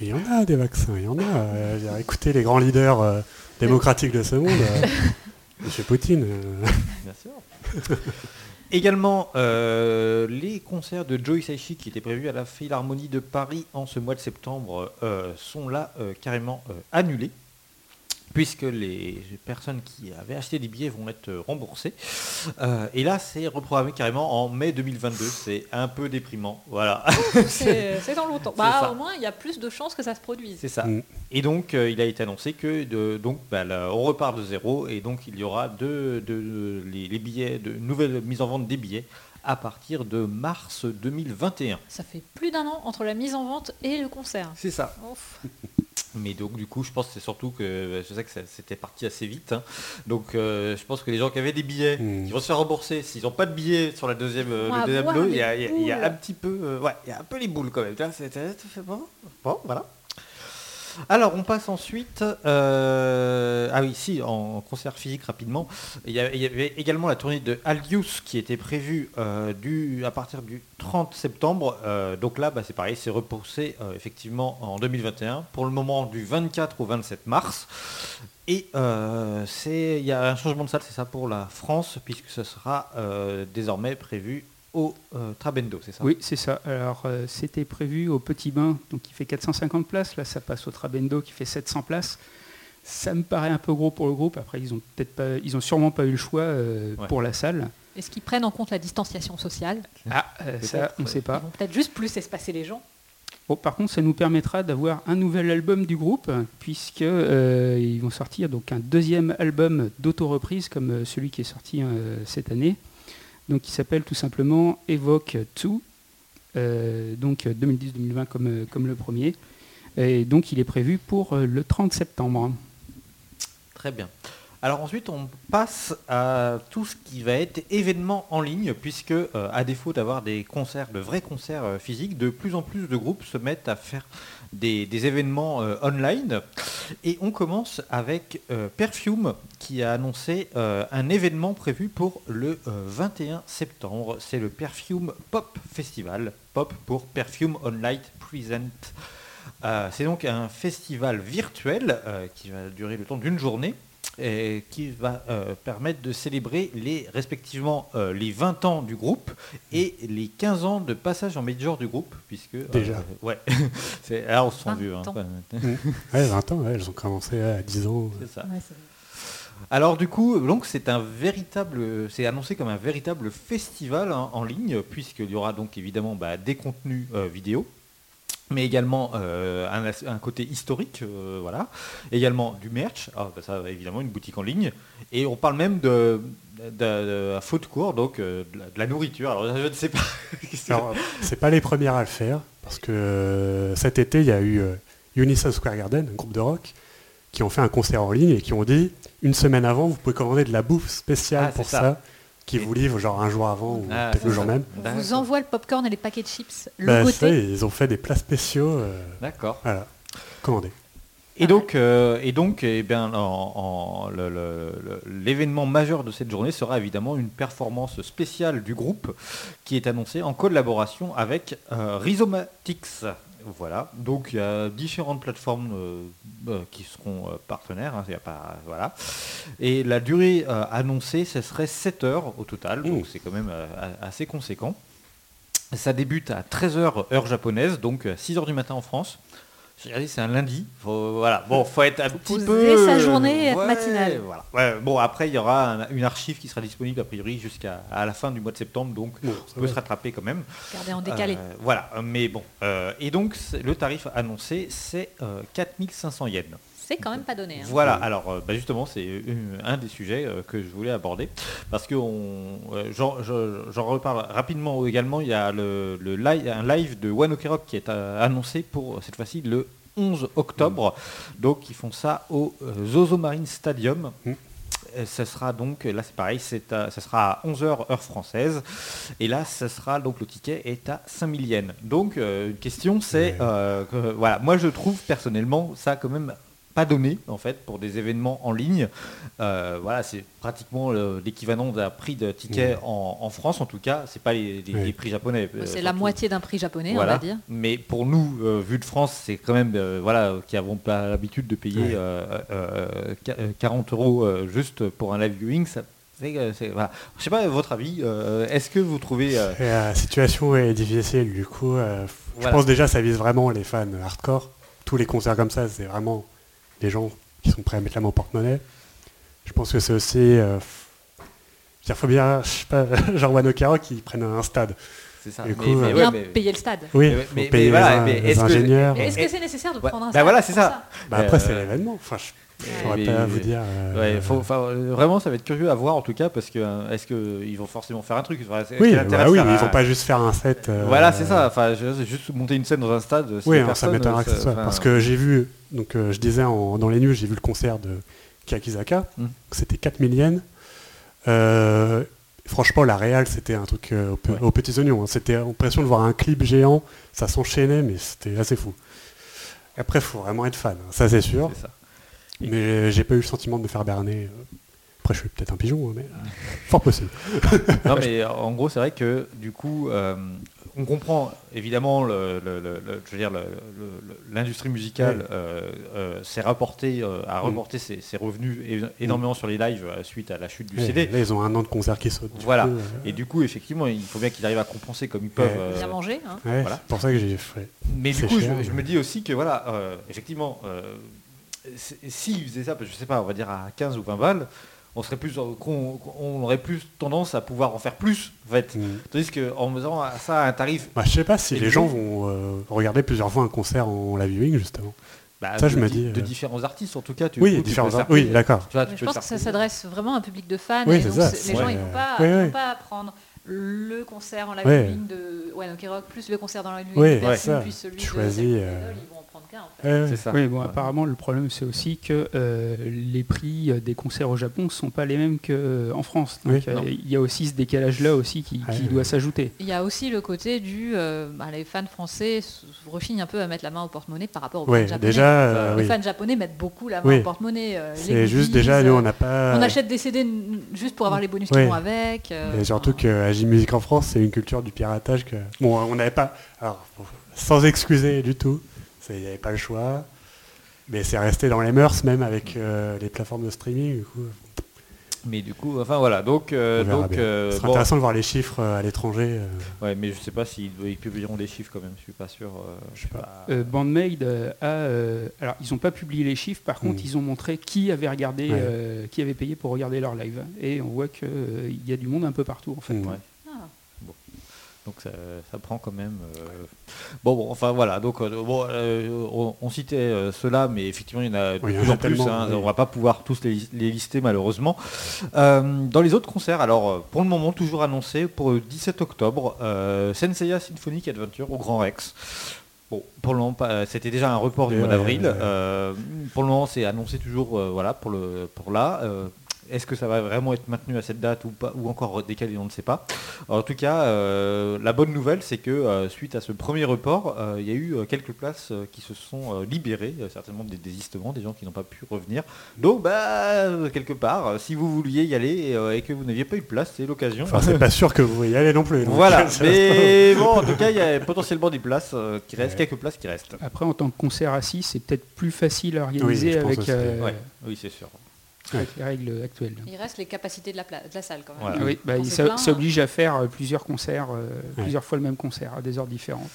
Speaker 3: Mais il y en a des vaccins, il y en a. Euh, écoutez les grands leaders euh, démocratiques de ce monde. euh, (laughs) Monsieur Poutine. euh,
Speaker 2: Bien sûr. (laughs) Également, euh, les concerts de Joe Hisaishi qui étaient prévus à la Philharmonie de Paris en ce mois de septembre euh, sont là euh, carrément euh, annulés, puisque les personnes qui avaient acheté des billets vont être euh, remboursées. Euh, et là, c'est reprogrammé carrément en mai 2022. C'est un peu déprimant. Voilà.
Speaker 4: C'est (laughs) c'est dans longtemps. Bah, au moins, il y a plus de chances que ça se produise.
Speaker 2: C'est ça.
Speaker 3: Mm.
Speaker 2: Et donc, euh, il a été annoncé que de, donc, bah, là, on repart de zéro et donc il y aura de, de- les, les billets, de nouvelles mises en vente des billets à partir de mars 2021.
Speaker 4: Ça fait plus d'un an entre la mise en vente et le concert.
Speaker 2: C'est ça.
Speaker 4: Ouf.
Speaker 2: Mais donc, du coup, je pense que c'est surtout que je sais que c'était parti assez vite. hein. Donc, euh, je pense que les gens qui avaient des billets,
Speaker 3: Mm.
Speaker 2: qui vont se faire rembourser, s'ils n'ont pas de billets sur la deuxième, euh, le deuxième lot, il y a, il y un petit peu, euh, ouais, il y a un peu les boules quand même. Tu vois, c'est- c'est- c'est bon, bon, voilà. Alors, on passe ensuite. euh, ah oui, si, en concert physique rapidement. Il y, avait également la tournée de Aldius qui était prévue euh, du, à partir du 30 septembre. Euh, donc là, bah, c'est pareil, c'est repoussé effectivement en 2021. Pour le moment, du 24 au 27 mars. Et il y a un changement de salle, c'est ça pour la France, puisque ce sera désormais prévu au euh, Trabendo, c'est ça?
Speaker 5: Oui, c'est ça. Alors, euh, c'était prévu au Petit Bain, donc qui fait 450 places. Là, ça passe au Trabendo, qui fait 700 places. Ça me paraît un peu gros pour le groupe. Après, ils ont peut-être pas, ils ont sûrement pas eu le choix euh,
Speaker 2: Ouais.
Speaker 5: pour la salle.
Speaker 4: Est-ce qu'ils prennent en compte la distanciation sociale?
Speaker 5: Ah, euh, ça, on ne
Speaker 2: ouais.
Speaker 5: sait
Speaker 4: Ils
Speaker 5: pas.
Speaker 4: vont peut-être juste plus espacer les gens.
Speaker 5: Bon, par contre, ça nous permettra d'avoir un nouvel album du groupe, puisque euh, ils vont sortir donc un deuxième album d'auto-reprise comme celui qui est sorti euh, cette année, donc qui s'appelle tout simplement Evoque 2, euh, donc euh, 2010-2020 comme, euh, comme le premier. Et donc il est prévu pour euh, le 30 septembre.
Speaker 2: Très bien. Alors ensuite, on passe à tout ce qui va être événements en ligne, puisque euh, à défaut d'avoir des concerts, de vrais concerts euh, physiques, de plus en plus de groupes se mettent à faire des, événements euh, online. Et on commence avec euh, Perfume, qui a annoncé euh, un événement prévu pour le euh, 21 septembre. C'est le Perfume Pop Festival. Pop pour Perfume Online Present. Euh, c'est donc un festival virtuel qui va durer le temps d'une journée et qui va euh, permettre de célébrer les, respectivement euh, les 20 ans du groupe et les 15 ans de passage en major du groupe, puisque... euh,
Speaker 3: Déjà.
Speaker 2: ouais, (laughs) c'est, là on se sent
Speaker 4: 20
Speaker 2: vieux. hein.
Speaker 4: ans.
Speaker 3: Ouais, 20 ans, ouais, elles ont commencé à 10 ans.
Speaker 2: C'est ça. Alors du coup, donc c'est un véritable, c'est annoncé comme un véritable festival hein, en ligne, puisqu'il y aura donc évidemment bah, des contenus euh, vidéo, mais également euh, un, côté historique, euh, voilà, également du merch, ah, bah, ça évidemment une boutique en ligne, et on parle même de, de, de, court, donc euh, de, la, de la nourriture. Alors je ne sais pas. (laughs)
Speaker 3: C'est pas les premières à le faire, parce que cet été, il y a eu Unison Square Garden, un groupe de rock, qui ont fait un concert en ligne et qui ont dit, une semaine avant, vous pouvez commander de la bouffe spéciale
Speaker 2: Ah,
Speaker 3: pour ça. Qui vous livre genre un jour avant ou
Speaker 2: Ah,
Speaker 3: peut-être le jour
Speaker 2: ça.
Speaker 3: même.
Speaker 4: On vous envoie le popcorn et les paquets de chips
Speaker 3: Bah,
Speaker 4: logotés.
Speaker 3: ça, ils ont fait des plats spéciaux. euh,
Speaker 2: D'accord.
Speaker 3: voilà, commandés.
Speaker 2: Et donc, euh, et donc eh bien, en- en- le- le- le- l'événement majeur de cette journée sera évidemment une performance spéciale du groupe qui est annoncée en collaboration avec euh, Rhizomatics. Voilà, donc il y a différentes plateformes euh, euh, qui seront euh, partenaires, hein, il y a pas, voilà. Et la durée euh, annoncée, ce serait 7 heures au total, donc c'est quand même assez conséquent. Ça débute à 13h heure japonaise, donc 6h du matin en France. J'ai regardé, c'est un lundi. Faut, voilà. Bon, faut être un petit peu.
Speaker 4: sa journée et être matinal.
Speaker 2: Voilà. Ouais, bon, après, il y aura un- une archive qui sera disponible a priori jusqu'à à la fin du mois de septembre, donc
Speaker 3: Bon,
Speaker 2: on peut se rattraper quand même.
Speaker 4: Regardez en décalé.
Speaker 2: Euh, voilà, mais bon. euh, et donc, le tarif annoncé, c'est euh, 4500 yens.
Speaker 4: C'est quand même pas donné. hein.
Speaker 2: Voilà, alors euh, bah, justement, c'est euh, un des sujets euh, que je voulais aborder. Parce que on, euh, j'en je- j'en reparle rapidement également. Il y a le, le live, un live de One Ok Rock qui est euh, annoncé pour cette fois-ci le 11 octobre. Donc, ils font ça au euh, Zozo Marine Stadium.
Speaker 3: Mm.
Speaker 2: Et Ce sera donc, là c'est pareil, c'est à- ça sera à 11h heure française. Et là, ce sera donc le ticket est à 5000 yens. Donc, euh, une question, c'est, euh, que, voilà, moi je trouve personnellement ça quand même pas donné en fait pour des événements en ligne. Euh, voilà, c'est pratiquement le- l'équivalent d'un prix de ticket en, en France en tout cas. C'est pas les, les-
Speaker 3: Ouais.
Speaker 2: les prix japonais. euh,
Speaker 4: C'est la moitié d'un prix japonais,
Speaker 2: Voilà.
Speaker 4: on va dire.
Speaker 2: Mais pour nous, euh, vu de France, c'est quand même, euh, voilà, qui n'avons pas l'habitude de payer
Speaker 3: Ouais.
Speaker 2: euh, euh, qu- euh, 40 euros euh, juste pour un live viewing, ça, voilà. Je sais pas votre avis. euh, est-ce que vous trouvez euh,
Speaker 3: la situation est difficile, du coup, euh, je
Speaker 2: Voilà.
Speaker 3: pense déjà ça vise vraiment les fans hardcore. Tous les concerts comme ça, c'est vraiment des gens qui sont prêts à mettre la main au porte-monnaie. Je pense que c'est aussi... euh, il faut bien, je sais pas, (laughs) genre Wano Karo qui prennent un stade.
Speaker 2: c'est ça
Speaker 3: Du coup,
Speaker 2: mais
Speaker 3: euh,
Speaker 2: ouais,
Speaker 4: Bien
Speaker 2: mais-
Speaker 4: payer le stade.
Speaker 3: Oui,
Speaker 2: Mais-
Speaker 3: payer
Speaker 2: voilà,
Speaker 3: les,
Speaker 2: mais
Speaker 3: les
Speaker 2: est-ce que-
Speaker 3: ingénieurs.
Speaker 4: Mais Est-ce
Speaker 2: et-
Speaker 4: que c'est nécessaire de
Speaker 2: ouais,
Speaker 4: prendre un
Speaker 2: bah
Speaker 4: stade
Speaker 2: voilà, c'est ça.
Speaker 3: Bah après, c'est
Speaker 2: Euh,
Speaker 3: l'événement. Enfin, je pourrais
Speaker 2: mais-
Speaker 3: pas vous dire. euh,
Speaker 2: Ouais, faut- enfin, vraiment, ça va être curieux à voir en tout cas parce que est-ce qu'ils vont forcément faire un truc?
Speaker 3: Oui, bah oui, ils vont pas juste faire un set. euh,
Speaker 2: Voilà, c'est ça. Enfin, juste monter une scène dans un stade.
Speaker 3: Oui, ça m'étonnerait que ce soit. Parce que j'ai vu, donc euh, je disais en- dans les news, j'ai vu le concert de Kakizaka.
Speaker 2: Mm.
Speaker 3: C'était 4 000 yens. Euh, franchement, la réal, c'était un truc euh, au pe-
Speaker 2: Ouais.
Speaker 3: aux petits oignons. hein. C'était l'impression de voir un clip géant. Ça s'enchaînait, mais c'était assez fou. Après, faut vraiment être fan, hein, ça c'est sûr.
Speaker 2: Ça.
Speaker 3: Mais j'ai pas eu le sentiment de me faire berner. Après, je suis peut-être un pigeon, hein, mais fort possible.
Speaker 2: Non, (laughs) mais en gros, c'est vrai que du coup, on comprend évidemment l'industrie musicale
Speaker 3: Ouais.
Speaker 2: euh, euh, s'est rapporté, euh, a
Speaker 3: Mm.
Speaker 2: reporté ses, ses revenus énormément sur les lives euh, suite à la chute du CD.
Speaker 3: Là, ils ont un an de concert qui saute.
Speaker 2: Voilà.
Speaker 3: coup, euh,
Speaker 2: Et du coup, effectivement, il faut bien qu'ils arrivent à compenser comme ils peuvent. Euh,
Speaker 4: Bien manger. hein.
Speaker 3: ouais,
Speaker 2: voilà.
Speaker 3: C'est pour ça que j'ai fait.
Speaker 2: Mais du coup,
Speaker 3: cher,
Speaker 2: je, me dis aussi que voilà, euh, effectivement, euh, s'ils faisaient ça, je sais pas, on va dire à 15 ou 20 balles, on serait plus, qu'on- on aurait plus tendance à pouvoir en faire plus, en fait.
Speaker 3: Mm.
Speaker 2: Tandis qu'en faisant ça à un tarif
Speaker 3: Bah, je sais pas si les gens vont euh, regarder plusieurs fois un concert en live viewing, justement.
Speaker 2: bah,
Speaker 3: Ça,
Speaker 2: de,
Speaker 3: je me
Speaker 2: di-
Speaker 3: dis,
Speaker 2: de
Speaker 3: euh,
Speaker 2: différents artistes, en tout cas. Tu,
Speaker 3: oui,
Speaker 2: tu
Speaker 3: différents.
Speaker 2: peux
Speaker 3: Oui, d'accord.
Speaker 4: Je
Speaker 2: peux
Speaker 4: pense que ça s'adresse vraiment à un public de fans.
Speaker 3: Oui,
Speaker 4: et donc les gens,
Speaker 3: ouais.
Speaker 4: ils vont pas,
Speaker 3: Ouais,
Speaker 4: ils vont
Speaker 3: ouais.
Speaker 4: pas prendre le concert en live
Speaker 3: Ouais.
Speaker 4: viewing de One Ok Rock plus le concert dans la live
Speaker 3: Ouais,
Speaker 4: viewing
Speaker 3: ouais, ça.
Speaker 4: puis celui
Speaker 3: Tu
Speaker 4: de
Speaker 3: choisis, euh,
Speaker 4: ils vont En fait.
Speaker 2: C'est ça.
Speaker 5: Oui, bon,
Speaker 2: Ouais.
Speaker 5: apparemment, le problème, c'est aussi que euh, les prix euh, des concerts au Japon ne sont pas les mêmes qu'en France. Donc,
Speaker 3: Oui.
Speaker 5: euh,
Speaker 2: Non.
Speaker 5: il y a aussi ce décalage-là aussi qui,
Speaker 3: Ouais,
Speaker 5: qui
Speaker 3: ouais.
Speaker 5: doit s'ajouter.
Speaker 4: Il y a aussi le côté du. euh, bah, les fans français rechignent un peu à mettre la main au porte-monnaie par rapport aux
Speaker 3: Ouais,
Speaker 4: fans japonais.
Speaker 3: déjà, euh,
Speaker 4: les
Speaker 3: oui.
Speaker 4: fans japonais mettent beaucoup la main
Speaker 3: Oui.
Speaker 4: au porte-monnaie. euh, les
Speaker 3: C'est juste déjà, nous, on n'a pas.
Speaker 4: On achète des CD juste pour avoir les bonus qui vont avec. euh,
Speaker 3: Et surtout
Speaker 4: enfin,
Speaker 3: que Agi Music en France, c'est une culture du piratage que. Bon, on n'avait pas. Alors, sans excuser du tout, il n'y avait pas le choix. Mais c'est resté dans les mœurs, même avec euh, les plateformes de streaming. Du coup,
Speaker 2: Mais du coup, enfin voilà, donc, euh, donc euh,
Speaker 3: Ce sera
Speaker 2: bon,
Speaker 3: intéressant de voir les chiffres euh, à l'étranger. euh,
Speaker 2: ouais, mais je sais pas s'ils ils publieront des chiffres quand même, je suis pas sûr. euh,
Speaker 3: Je sais pas.
Speaker 2: pas-
Speaker 5: Euh, Bandmade a. euh, alors, ils n'ont pas publié les chiffres, par contre,
Speaker 3: Mm.
Speaker 5: ils ont montré qui avait regardé,
Speaker 3: Ouais.
Speaker 5: euh, qui avait payé pour regarder leur live. Et on voit qu'il y a du monde un peu partout, en fait.
Speaker 3: Mm.
Speaker 2: Ouais. Donc ça, ça prend quand même. euh, Bon, bon, enfin voilà. Donc euh, bon, euh, on, on citait ceux-là, mais effectivement il y en a de
Speaker 3: Oui,
Speaker 2: plus en plus. hein,
Speaker 3: oui.
Speaker 2: On va pas pouvoir tous les, les lister malheureusement. Dans les autres concerts, alors pour le moment toujours annoncé pour le 17 octobre, Senseiya Symphonic Adventure au Grand Rex. Bon, pour le moment, c'était déjà un report du mois d'avril. pour le moment, c'est annoncé toujours, voilà, pour le pour là. Est-ce que ça va vraiment être maintenu à cette date ou pas, ou encore décalé, on ne sait pas. Alors, en tout cas, euh, la bonne nouvelle, c'est que euh, suite à ce premier report, euh, il y a eu euh, quelques places euh, qui se sont euh, libérées, euh, certainement des désistements, des gens qui n'ont pas pu revenir. Donc, bah, quelque part, euh, si vous vouliez y aller et, euh, et que vous n'aviez pas eu de place, c'est l'occasion.
Speaker 3: Enfin, c'est pas sûr que vous y allez non plus. donc,
Speaker 2: voilà, (laughs) mais bon, en tout cas, il y a potentiellement des places euh, qui restent,
Speaker 3: Ouais.
Speaker 2: quelques places qui restent.
Speaker 5: Après, en tant que concert assis, c'est peut-être plus facile à organiser avec, euh,
Speaker 2: Ouais, oui, c'est sûr.
Speaker 5: Avec les règles actuelles.
Speaker 4: Il reste les capacités de la, pla- de la salle quand même.
Speaker 2: Voilà.
Speaker 5: Ah oui, bah,
Speaker 4: Quand
Speaker 5: il
Speaker 4: c'est
Speaker 5: ça,
Speaker 4: plein,
Speaker 5: ça oblige à faire euh, plusieurs concerts, euh,
Speaker 3: Ouais.
Speaker 5: plusieurs fois le même concert, à des heures différentes.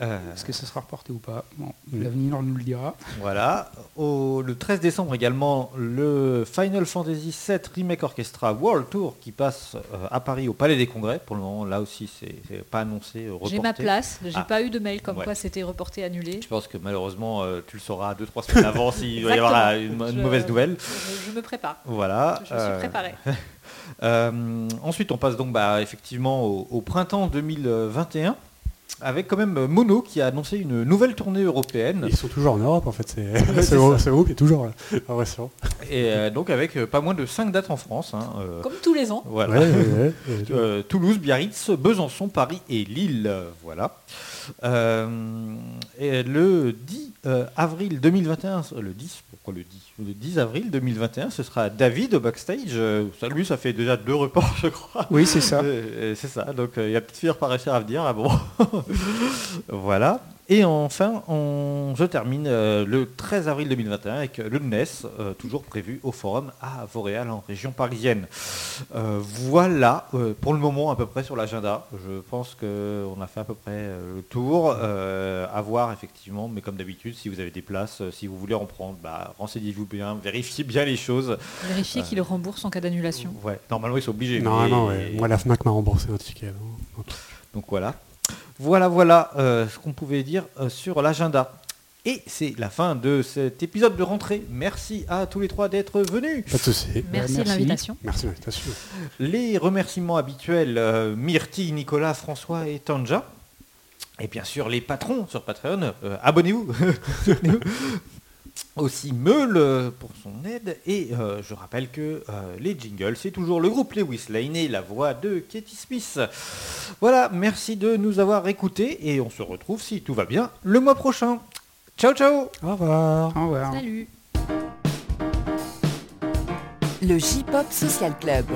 Speaker 2: Euh,
Speaker 5: Est-ce que ça sera reporté ou pas Bon. L'avenir nous le dira.
Speaker 2: Voilà. Au, le 13 décembre également, le Final Fantasy VII Remake Orchestra World Tour qui passe euh, à Paris au Palais des Congrès. Pour le moment, là aussi, c'est c'est pas annoncé, euh, reporté.
Speaker 4: J'ai ma place, j'ai
Speaker 2: Ah.
Speaker 4: pas eu de mail comme
Speaker 2: Ouais.
Speaker 4: quoi c'était reporté, annulé.
Speaker 2: Je pense que malheureusement, euh, tu le sauras 2-3 semaines avant s'il va y avoir une,
Speaker 4: Exactement.
Speaker 2: une
Speaker 4: Je-
Speaker 2: mauvaise nouvelle.
Speaker 4: Je, je me prépare.
Speaker 2: Voilà.
Speaker 4: Je
Speaker 2: Euh,
Speaker 4: suis préparée. (laughs)
Speaker 2: euh, ensuite, on passe donc bah, effectivement au, au printemps 2021 avec quand même euh, Mono qui a annoncé une nouvelle tournée européenne.
Speaker 3: Ils sont toujours en Europe en fait. C'est (laughs)
Speaker 2: c'est
Speaker 3: ce groupe est toujours là. Ah ouais, c'est bon.
Speaker 2: Et euh, donc avec euh, pas moins de 5 dates en France. hein, euh,
Speaker 4: Comme tous les ans.
Speaker 2: voilà.
Speaker 3: Ouais, ouais, ouais, ouais.
Speaker 2: Euh, Toulouse, Biarritz, Besançon, Paris et Lille. euh, Voilà. Euh, et le 10 euh, avril 2021, le 10, pourquoi le 10 Le 10 avril 2021, ce sera David au backstage. Euh, ça, lui, ça fait déjà deux reports, je crois.
Speaker 5: Oui, c'est ça.
Speaker 2: Euh, c'est ça, donc euh, il y a peut-être finir par à venir. Ah bon? (laughs) voilà. Et enfin, on, je termine euh, le 13 avril 2021 avec le NES, euh, toujours prévu au forum à Vauréal en région parisienne. Euh, voilà euh, pour le moment à peu près sur l'agenda. Je pense qu'on a fait à peu près le tour. Euh, à voir effectivement, mais comme d'habitude, si vous avez des places, si vous voulez en prendre, bah, renseignez-vous bien, vérifiez bien les choses.
Speaker 4: Vérifier qu'il rembourse en cas d'annulation.
Speaker 2: Ouais, normalement ils sont obligés.
Speaker 3: Normalement,
Speaker 2: mais-
Speaker 3: ouais. Moi, la Fnac m'a remboursé un ticket. non
Speaker 2: Donc voilà. Voilà, voilà euh, ce qu'on pouvait dire euh, sur l'agenda. Et c'est la fin de cet épisode de rentrée. Merci à tous les trois d'être venus.
Speaker 3: Pas de souci.
Speaker 4: Merci, de
Speaker 5: merci.
Speaker 4: l'invitation.
Speaker 3: Merci de l'invitation.
Speaker 2: Les remerciements habituels, euh, Myrtille, Nicolas, François et Tanja. Et bien sûr les patrons sur Patreon. Euh, Abonnez-vous. (laughs) (laughs) Aussi Meul euh, pour son aide. Et euh, je rappelle que euh, les jingles, c'est toujours le groupe Lewis Lane et la voix de Katie Smith. Voilà, merci de nous avoir écoutés et on se retrouve si tout va bien le mois prochain. Ciao ciao
Speaker 3: Au revoir.
Speaker 5: Au revoir.
Speaker 4: Salut
Speaker 1: Le J-Pop Social Club.